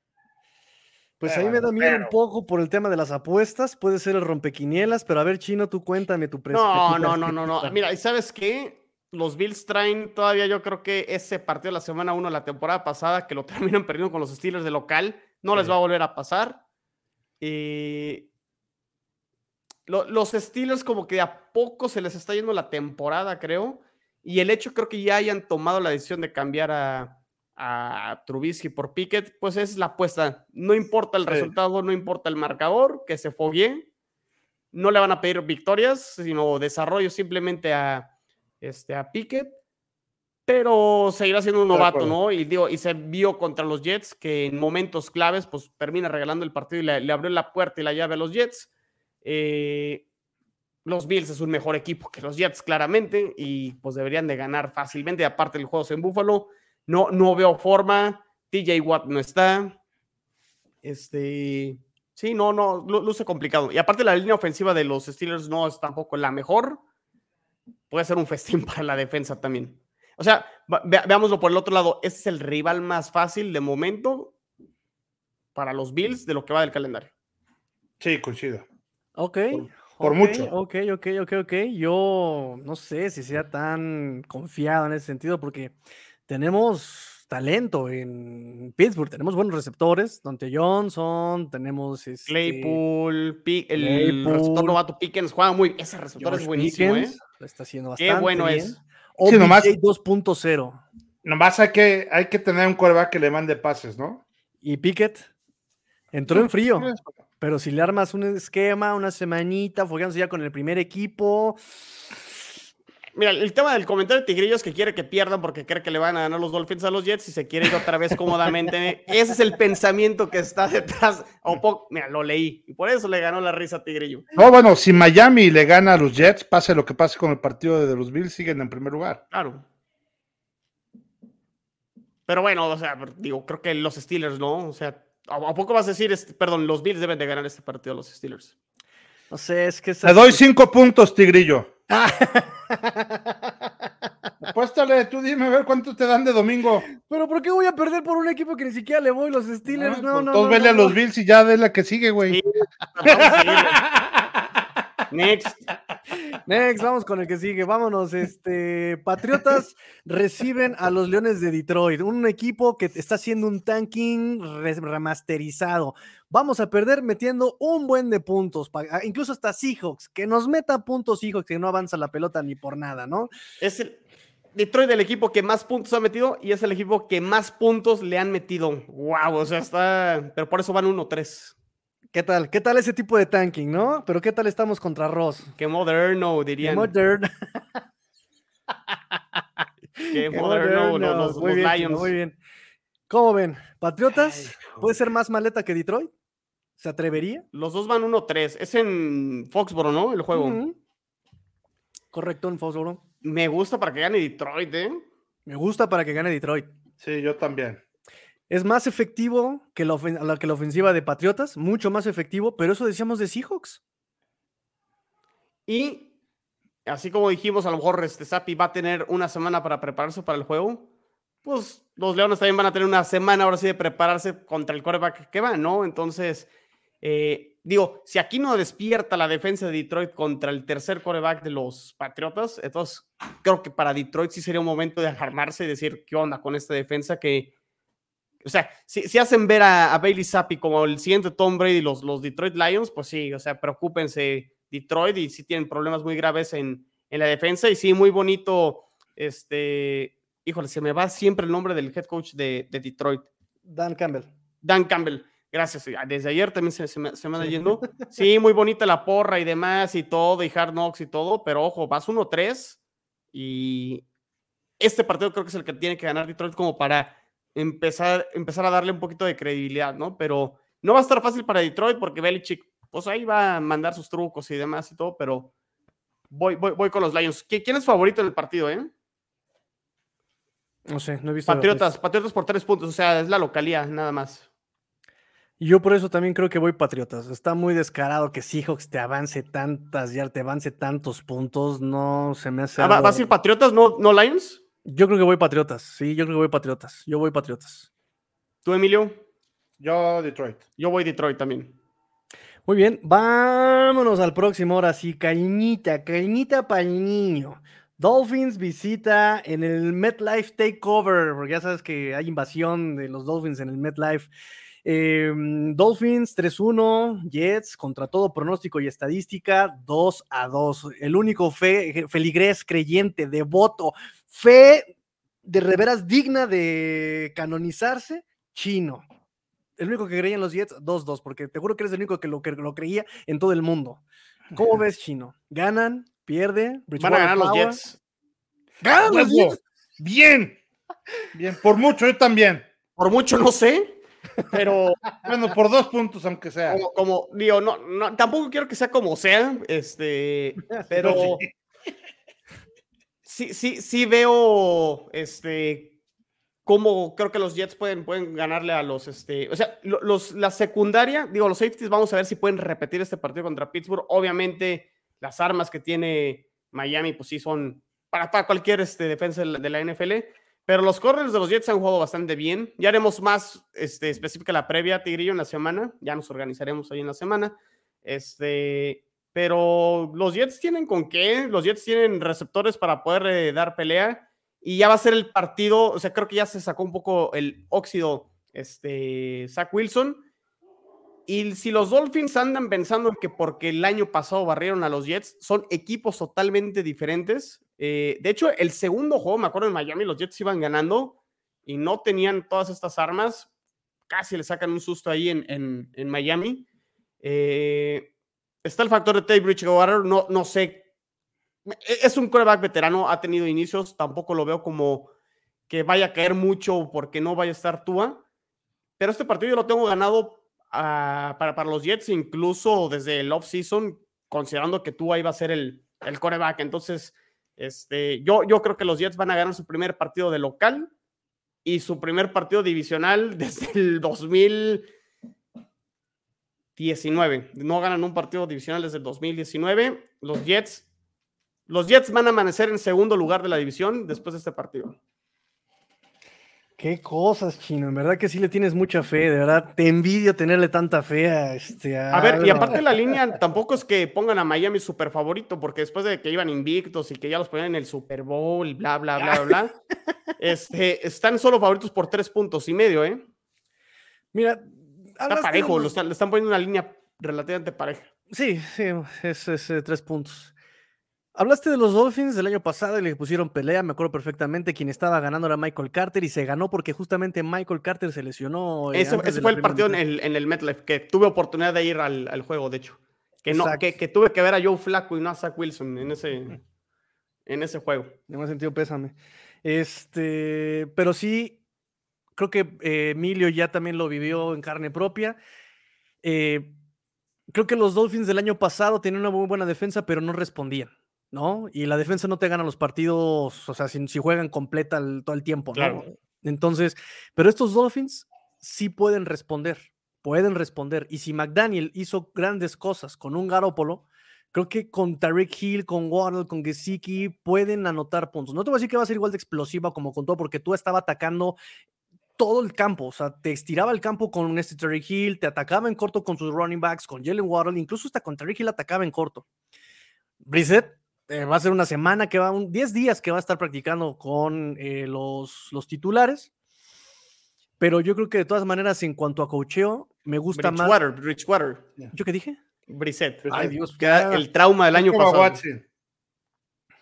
Pues ahí me da miedo un poco por el tema de las apuestas, puede ser el rompequinielas, pero a ver, Chino, tú cuéntame tu precio. No, no, no, no, no. Mira, ¿y sabes qué? Los Bills traen todavía, yo creo que ese partido de la semana 1 la temporada pasada, que lo terminan perdiendo con los Steelers de local, no les va a volver a pasar. Eh, los Steelers como que a poco se les está yendo la temporada, creo. Y el hecho creo que ya hayan tomado la decisión de cambiar a, a Trubisky por Pickett, pues es la apuesta. No importa el resultado, no importa el marcador, que se fogue. No le van a pedir victorias, sino desarrollo simplemente a, este, a Pickett. pero seguirá siendo un novato. ¿no? Y, digo, y se vio contra los Jets que en momentos claves, pues termina regalando el partido y le, le abrió la puerta y la llave a los Jets. Eh, los Bills es un mejor equipo que los Jets, claramente, y pues deberían de ganar fácilmente. Aparte, el juego es en Buffalo. No, no veo forma. TJ Watt no está. Este. Sí, no, no, lu- luce complicado. Y aparte, la línea ofensiva de los Steelers no es tampoco la mejor. Puede ser un festín para la defensa también. O sea, vea- veámoslo por el otro lado. Este es el rival más fácil de momento para los Bills de lo que va del calendario. Sí, coincido. Ok. por ok, mucho. Ok, ok, ok, ok. Yo no sé si sea tan confiado en ese sentido porque tenemos talento en Pittsburgh. Tenemos buenos receptores. Dante Johnson, tenemos este, Claypool, el Claypool. receptor novato Pickens juega muy. Ese receptor George es buenísimo, Pickens, ¿eh? Lo está haciendo Qué bastante bueno bien. es. OBJ Sí, nomás- 2.0. Nomás hay que, hay que tener un quarterback que le mande pases, ¿no? Y Pickett entró en frío. Pero si le armas un esquema, una semanita, fogueándose ya con el primer equipo. Mira, el tema del comentario de Tigrillo es que quiere que pierdan porque cree que le van a ganar los Dolphins a los Jets y se quiere ir otra vez cómodamente. Ese es el pensamiento que está detrás. O po- Mira, lo leí y por eso le ganó la risa a Tigrillo. No, bueno, si Miami le gana a los Jets, pase lo que pase con el partido de los Bills, siguen en primer lugar. Claro. Pero bueno, o sea, digo, creo que los Steelers, ¿no? O sea, ¿a a poco vas a decir, este- perdón, los Bills deben de ganar este partido a los Steelers? No sé, es que. Te doy cinco puntos, Tigrillo. Apuéstale, tú dime a ver cuánto te dan de domingo. Pero ¿por qué voy a perder por un equipo que ni siquiera le voy los Steelers? Ah, No, pues no, todos no, vele no, a los no. Bills y ya de la que sigue, güey. Sí. Next. Next, vamos con el que sigue. Vámonos. Este, Patriotas reciben a los Leones de Detroit, un equipo que está haciendo un tanking re- remasterizado. Vamos a perder metiendo un buen de puntos, ah, incluso hasta Seahawks, que nos meta puntos Seahawks, que no avanza la pelota ni por nada, ¿no? Es el Detroit el equipo que más puntos ha metido y es el equipo que más puntos le han metido. Wow, o sea, está. Pero por eso van 1-3. ¿Qué tal? ¿Qué tal ese tipo de tanking, no? Pero ¿qué tal estamos contra Ross? Qué moderno, dirían. Modern. Qué Qué moderno, moderno. los, Muy los bien, Chino, Lions. Muy bien. ¿Cómo ven? ¿Patriotas? ¿Puede ser más maleta que Detroit? ¿Se atrevería? Los dos van 1-3. Es en Foxboro, ¿no? El juego. Correcto, en Foxboro. Me gusta para que gane Detroit, ¿eh? Me gusta para que gane Detroit. Sí, yo también. Es más efectivo que la, que la ofensiva de Patriotas, mucho más efectivo, pero eso decíamos de Seahawks. Y así como dijimos, a lo mejor este Sapi va a tener una semana para prepararse para el juego. Pues los Leones también van a tener una semana ahora sí de prepararse contra el quarterback que va, ¿no? Entonces, eh, digo, si aquí no despierta la defensa de Detroit contra el tercer quarterback de los Patriotas, entonces creo que para Detroit sí sería un momento de alarmarse y decir, ¿qué onda con esta defensa que... O sea, si, si hacen ver a, a Bailey Zappi como el siguiente Tom Brady, los, los Detroit Lions, pues sí, o sea, preocúpense Detroit y sí tienen problemas muy graves en, en la defensa y sí, muy bonito, este, híjole, se me va siempre el nombre del head coach de, de Detroit, Dan Campbell. Dan Campbell. Gracias. ah, Desde ayer también se, se me, se me anda yendo. Sí, muy bonita la porra y demás y todo, y Hard Knocks y todo, pero ojo, vas 1-3 y este partido creo que es el que tiene que ganar Detroit como para empezar, empezar a darle un poquito de credibilidad, ¿no? Pero no va a estar fácil para Detroit porque Belichick, pues ahí va a mandar sus trucos y demás y todo, pero voy, voy, voy con los Lions. ¿Qui- ¿Quién es favorito en el partido, eh? No sé, no he visto. Patriotas, Patriotas por tres puntos, o sea, es la localía, nada más. Yo por eso también creo que voy Patriotas. Está muy descarado que Seahawks te avance tantas ya te avance tantos puntos. No se me hace. Ah, ¿va- algo- ¿Vas a ir Patriotas, no, no Lions? Yo creo que voy Patriotas. Sí, yo creo que voy Patriotas. Yo voy Patriotas. ¿Tú, Emilio? Yo, Detroit. Yo voy Detroit también. Muy bien, vámonos al próximo. Ahora sí, cañita, cañita para el niño. Dolphins visita en el MetLife Takeover, porque ya sabes que hay invasión de los Dolphins en el MetLife. Eh, Dolphins 3-1, Jets contra todo pronóstico y estadística 2 a 2. El único fe, feligrés creyente, devoto, fe de reveras digna de canonizarse, chino. El único que creía en los Jets, 2-2, porque te juro que eres el único que lo, que lo creía en todo el mundo. ¿Cómo ves, chino? ¿Ganan? ¿Pierde? Van a ganar los? Jets. ¡Ganan los. Jets! Bien. Bien, por mucho, yo también. Por mucho no sé, pero bueno, por dos puntos, aunque sea. Como, digo, no, no, tampoco quiero que sea como sea, este, pero sí, sí, sí veo, este, cómo creo que los Jets pueden, pueden ganarle a los, este, o sea, los, la secundaria, digo, los safeties, vamos a ver si pueden repetir este partido contra Pittsburgh. Obviamente, las armas que tiene Miami, pues sí son para, para cualquier este, defensa de la NFL. Pero los corners de los Jets han jugado bastante bien. Ya haremos más este, específica la previa, Tigrillo, en la semana. Ya nos organizaremos ahí en la semana. Este, pero los Jets tienen con qué. Los Jets tienen receptores para poder eh, dar pelea. Y ya va a ser el partido. O sea, creo que ya se sacó un poco el óxido este, Zach Wilson. Y si los Dolphins andan pensando en que porque el año pasado barrieron a los Jets, son equipos totalmente diferentes. Eh, de hecho, el segundo juego, me acuerdo en Miami, los Jets iban ganando y no tenían todas estas armas. Casi le sacan un susto ahí en, en, Miami. Eh, está el factor de Tate Bridgewater, no, no sé. E, es un quarterback veterano, ha tenido inicios, tampoco lo veo como que vaya a caer mucho porque no vaya a estar Tua. Pero este partido yo lo tengo ganado para, para, los Jets, incluso desde el off-season, considerando que tú iba a ser el, el coreback. Entonces, este, yo, yo creo que los Jets van a ganar su primer partido de local y su primer partido divisional desde el 2019. No ganan un partido divisional desde el 2019. Los Jets, los Jets van a amanecer en segundo lugar de la división después de este partido. Qué cosas, Chino. En verdad que sí le tienes mucha fe. De verdad, te envidio tenerle tanta fe a este. A, ver, y aparte la línea tampoco es que pongan a Miami super favorito, porque después de que iban invictos y que ya los ponían en el Super Bowl bla, bla, bla, bla, este, están solo favoritos por tres puntos y medio, ¿eh? Mira, está parejo, le están poniendo una línea relativamente pareja. Sí, sí, es, es eh, tres puntos. Hablaste de los Dolphins del año pasado y le pusieron pelea, me acuerdo perfectamente. Quien estaba ganando era Michael Carter y se ganó porque justamente Michael Carter se lesionó. Eh, ese, fue el partido en el, en el MetLife, que tuve oportunidad de ir al, juego, de hecho. Que, no, que, tuve que ver a Joe Flacco y no a Zach Wilson en ese, en ese juego. En ese sentido, pésame. Este, pero sí, creo que eh, Emilio ya también lo vivió en carne propia. Eh, creo que los Dolphins del año pasado tenían una muy buena defensa, pero no respondían. ¿no? Y la defensa no te gana los partidos, o sea, si, juegan completa todo el tiempo, ¿no? Entonces, pero estos Dolphins sí pueden responder, pueden responder. Y si McDaniel hizo grandes cosas con un Garópolo, creo que con Tariq Hill, con Waddle, con Gesicki pueden anotar puntos. No te voy a decir que va a ser igual de explosiva como con todo, porque tú estaba atacando todo el campo, o sea, te estiraba el campo con este Tariq Hill, te atacaba en corto con sus running backs, con Jalen Waddle, incluso hasta con Tariq Hill atacaba en corto. Brissett eh, va a ser una semana que va, un 10 días que va a estar practicando con eh, los, los titulares. Pero yo creo que de todas maneras, en cuanto a cocheo, me gusta más. Bridgewater. ¿Yo qué dije? Brissett. Ay, Dios. el trauma del año pasado.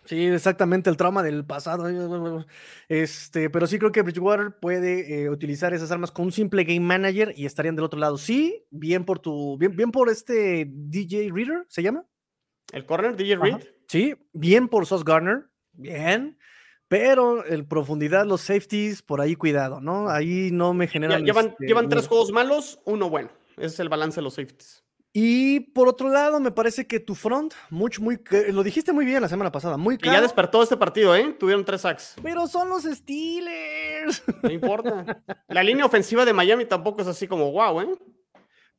Sí, exactamente, el trauma del pasado. Este, pero sí creo que Bridgewater puede eh, utilizar esas armas con un simple game manager y estarían del otro lado. Sí, bien por tu, bien, bien por este DJ Reader, ¿se llama? El corner, DJ Reed. Sí, bien por Sos Garner, bien. Pero en profundidad, los safeties, por ahí cuidado, ¿no? Ahí no me generan. llevan, este, llevan tres juegos malos, uno bueno. Ese es el balance de los safeties. Y por otro lado, me parece que tu front, mucho, muy, lo dijiste muy bien la semana pasada, muy caro. Y ya despertó este partido, ¿eh? Tuvieron tres sacks. Pero son los Steelers. No importa. La línea ofensiva de Miami tampoco es así como wow, ¿eh?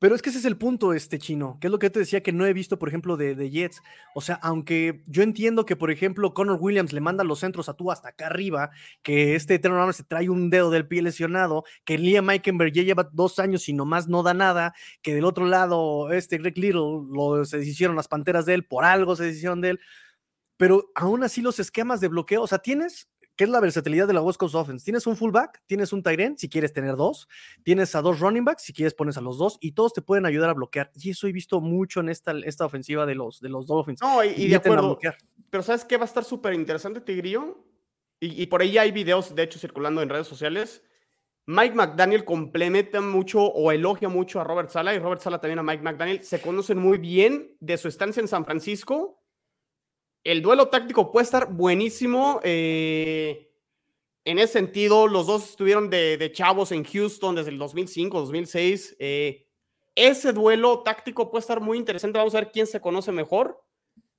Pero es que ese es el punto, este chino, que es lo que te decía que no he visto, por ejemplo, de, Jets. O sea, aunque yo entiendo que, por ejemplo, Connor Williams le manda los centros a tú hasta acá arriba, que este Eterno se trae un dedo del pie lesionado, que Liam Eikenberg ya lleva dos años y nomás no da nada, que del otro lado, este Greg Little, lo, se deshicieron las panteras de él, por algo se deshicieron de él. Pero aún así los esquemas de bloqueo, o sea, tienes ¿Qué es la versatilidad de la West Coast Offense? Tienes un fullback, tienes un tight end, si quieres tener dos, tienes a dos running backs, si quieres pones a los dos, y todos te pueden ayudar a bloquear. Y eso he visto mucho en esta, esta ofensiva de los, de los Dolphins. No, y, de acuerdo. Pero ¿sabes qué va a estar súper interesante, Tigrillo? Y, y, por ahí hay videos, de hecho, circulando en redes sociales. Mike McDaniel complementa mucho o elogia mucho a Robert Sala y Robert Sala también a Mike McDaniel. Se conocen muy bien de su estancia en San Francisco el duelo táctico puede estar buenísimo. Eh, en ese sentido, los dos estuvieron de, chavos en Houston desde el 2005, 2006. Eh, ese duelo táctico puede estar muy interesante. Vamos a ver quién se conoce mejor,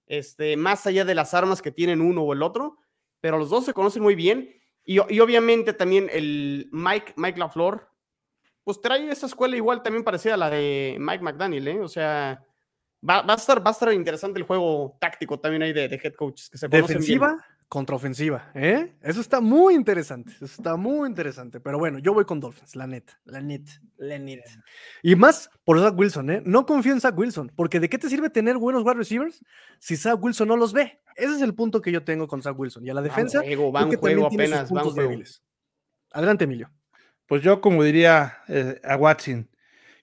este, más allá de las armas que tienen uno o el otro, pero los dos se conocen muy bien. Y, obviamente también el Mike, Mike LaFleur, pues trae esa escuela igual también parecida a la de Mike McDaniel, ¿eh? O sea, va, a, estar, va a estar interesante el juego táctico también ahí de, head coaches que se Defensiva, contraofensiva, ¿eh? Eso está muy interesante, eso está muy interesante. Pero bueno, yo voy con Dolphins, la neta, la neta, la neta. Y más por Zach Wilson, ¿eh? No confío en Zach Wilson, porque ¿de qué te sirve tener buenos wide receivers si Zach Wilson no los ve? Ese es el punto que yo tengo con Zach Wilson. Y a la defensa, van juego, apenas, puntos débiles. Adelante, Emilio. Pues yo, como diría eh, a Watson,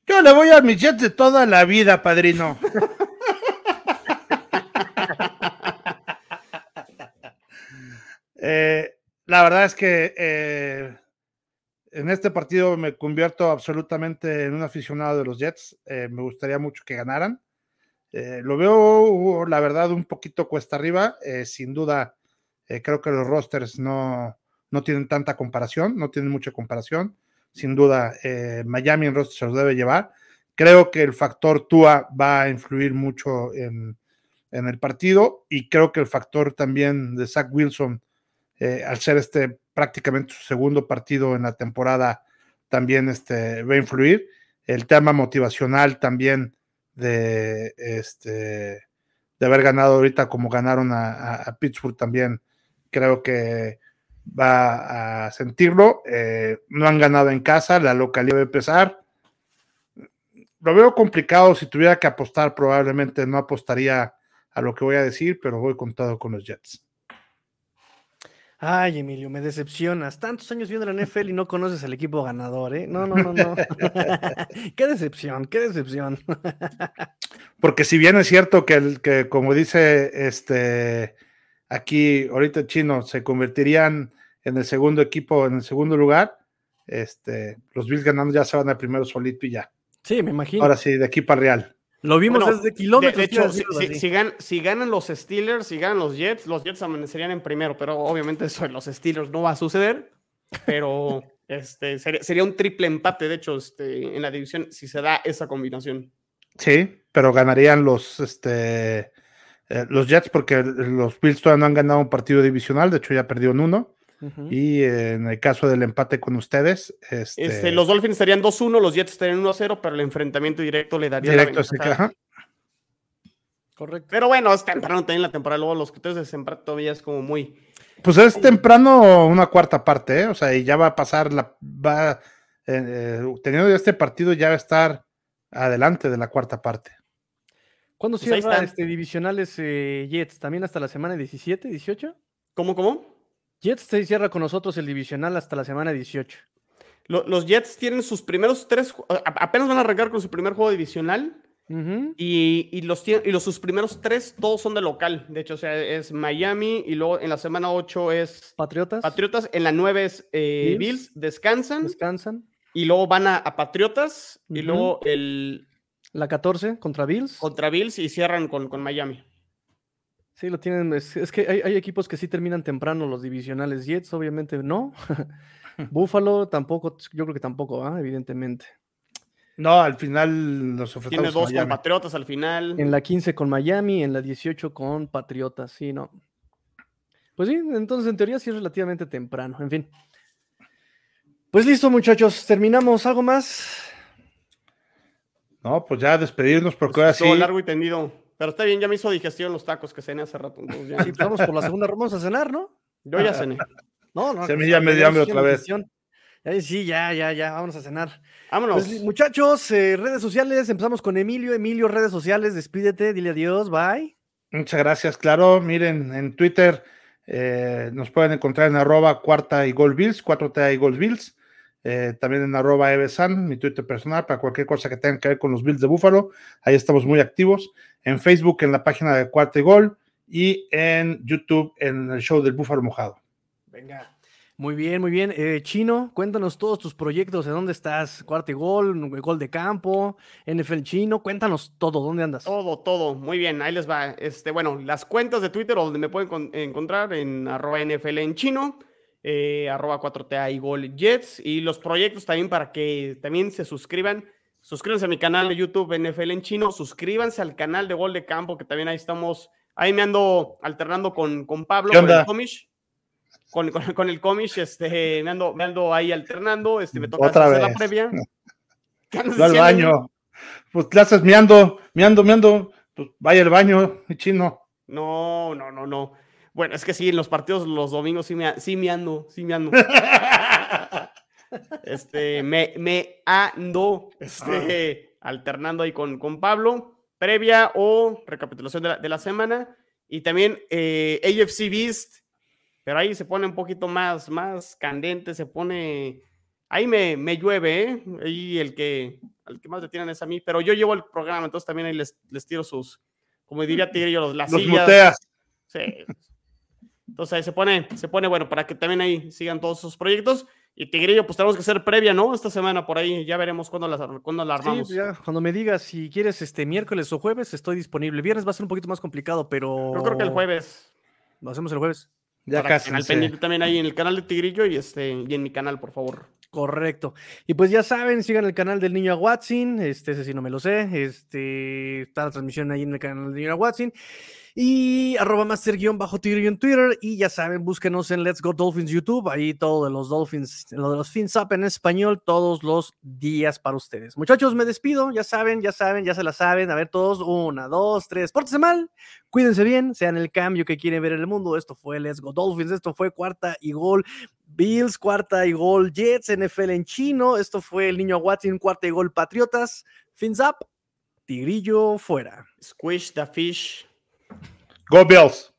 yo le voy a mis Jets de toda la vida, padrino. Eh, la verdad es que eh, en este partido me convierto absolutamente en un aficionado de los Jets. Eh, me gustaría mucho que ganaran. lo veo, la verdad, un poquito cuesta arriba. sin duda, creo que los rosters no, no tienen tanta comparación, no tienen mucha comparación. Sin duda, Miami en roster se los debe llevar. Creo que el factor Tua va a influir mucho en, en el partido y creo que el factor también de Zach Wilson eh, al ser este prácticamente su segundo partido en la temporada, también este, va a influir. El tema motivacional también de, este, de haber ganado ahorita como ganaron a, Pittsburgh también, creo que va a sentirlo. Eh, no han ganado en casa, la localidad va a empezar. Lo veo complicado, si tuviera que apostar probablemente no apostaría a lo que voy a decir, pero voy contado con los Jets. Ay, Emilio, me decepcionas. Tantos años viendo la NFL y no conoces al equipo ganador, ¿eh? No, no, no, no. qué decepción, qué decepción. Porque si bien es cierto que, el, que como dice este aquí ahorita chino, se convertirían en el segundo equipo, en el segundo lugar, este, los Bills ganando ya se van al primero solito y ya. Sí, me imagino. Ahora sí, de aquí para Real. Lo vimos desde kilómetros. De, hecho, si, ganan los Steelers, si ganan los Jets, los Jets amanecerían en primero, pero obviamente eso en los Steelers no va a suceder. Pero este, sería, un triple empate, de hecho, este, en la división, si se da esa combinación. Sí, pero ganarían los, este, eh, los Jets porque los Bills todavía no han ganado un partido divisional, de hecho ya perdieron uno. Y en el caso del empate con ustedes, este... este los Dolphins estarían 2-1, los Jets estarían 1-0, pero el enfrentamiento directo le daría directo la Correcto. Pero bueno, es temprano también la temporada, luego los que de sembrar todavía es como muy. Pues es temprano una cuarta parte, ¿eh? o sea, y ya va a pasar la. Va, eh, eh, teniendo este partido, ya va a estar adelante de la cuarta parte. ¿Cuándo pues cierra este, divisionales Jets? ¿También hasta la semana 17, 18? ¿Cómo, cómo? Jets se cierra con nosotros el divisional hasta la semana 18. los Jets tienen sus primeros tres, apenas van a arrancar con su primer juego divisional. y, los, y los sus primeros tres, todos son de local. De hecho, o sea, es Miami y luego en la semana 8 es Patriotas. Patriotas. En la 9 es eh, Bills. descansan. Descansan. Y luego van a, Patriotas. Y luego el. La 14 contra Bills. Contra Bills y cierran con, con Miami. Sí, lo tienen. Es, que hay, equipos que sí terminan temprano, los divisionales. Jets, obviamente, no. Buffalo tampoco, yo creo que tampoco, ¿ah? evidentemente. No, al final los ofrecemos. Tiene dos con, Patriotas al final. En la 15 con Miami, en la 18 con Patriotas, sí, no. Pues sí, entonces en teoría sí es relativamente temprano, en fin. Pues listo, muchachos, terminamos. ¿Algo más? No, pues ya despedirnos porque pues ahora sí. largo y tendido. Pero está bien, ya me hizo digestión los tacos que cené hace rato. ya. Sí, vamos por la segunda, vamos a cenar, ¿no? Yo ya cené. No, no. Se me ya me dio hambre otra vez. Sí, ya, ya, ya, vamos a cenar. Vámonos. Pues, muchachos, eh, redes sociales, empezamos con Emilio. Emilio, redes sociales, despídete, dile adiós, bye. Muchas gracias, claro. Miren, en Twitter eh, nos pueden encontrar en arroba cuarta y gol bills, 4T y gol bills. Eh, también en arroba evesan, mi Twitter personal, para cualquier cosa que tenga que ver con los Bills de Búfalo. Ahí estamos muy activos. En Facebook, en la página de Cuarto y Gol. Y en YouTube, en el show del Búfalo Mojado. Venga. Muy bien, muy bien. Eh, Chino, cuéntanos todos tus proyectos, ¿de dónde estás? Cuarto y gol, gol de campo, NFL Chino, cuéntanos todo, ¿dónde andas? Todo, todo, muy bien, ahí les va. Este, bueno, las cuentas de Twitter donde me pueden encontrar en arroba NFL en chino, eh, arroba 4TA y Gol Jets. Y los proyectos también para que también se suscriban. Suscríbanse a mi canal de YouTube NFL en chino. Suscríbanse al canal de Gol de Campo, que también ahí estamos. Ahí me ando alternando con, con Pablo, con el Comish. Con, con, el Comish, este, me ando, me ando ahí alternando. Este, me toca Otra hacer vez. la previa. ¿Qué andas Va al baño. Pues le haces miando, miando, miando. Pues vaya al baño, mi chino. No, no, no, no. Bueno, es que sí, en los partidos los domingos sí me, sí me ando, sí me ando. Este, me, me ando este, alternando ahí con, con Pablo, previa o recapitulación de la, de la semana. Y también eh, AFC Beast, pero ahí se pone un poquito más, más candente, se pone. Ahí me, me llueve, ¿eh? Ahí el que, al que más le tiran es a mí, pero yo llevo el programa, entonces también ahí les, les tiro sus, como diría Tigrillo, los, las Los sillas. muteas. Sí. Entonces ahí se pone, se pone bueno para que también ahí sigan todos sus proyectos. Y Tigrillo, pues tenemos que hacer previa, ¿no? Esta semana por ahí, ya veremos cuándo la, cuándo la Sí, armamos. pues ya, cuando me digas si quieres este miércoles o jueves, estoy disponible. Viernes va a ser un poquito más complicado, pero. Yo creo que el jueves. Lo hacemos el jueves. Ya para que casi. al pendiente también ahí en el canal de Tigrillo y, este, y en mi canal, por favor. Correcto. Y pues ya saben, sigan el canal del niño Watson. Este, ese sí no me lo sé. Este, está la transmisión ahí en el canal del niño Watson. Y arroba master guion bajo tigre en Twitter. Y ya saben, búsquenos en Let's Go Dolphins YouTube. Ahí todo de los Dolphins, lo de los Fins Up en español, todos los días para ustedes. Muchachos, me despido. Ya saben, ya saben, ya se la saben. A ver, todos. Una, dos, tres. Pórtense mal. Cuídense bien. Sean el cambio que quieren ver en el mundo. Esto fue Let's Go Dolphins. Esto fue cuarta y gol. Bills, cuarta y gol. Jets, NFL en chino. Esto fue el niño Watson, cuarta y gol. Patriotas. Fins up. Tigrillo fuera. Squish the fish. Go Bills.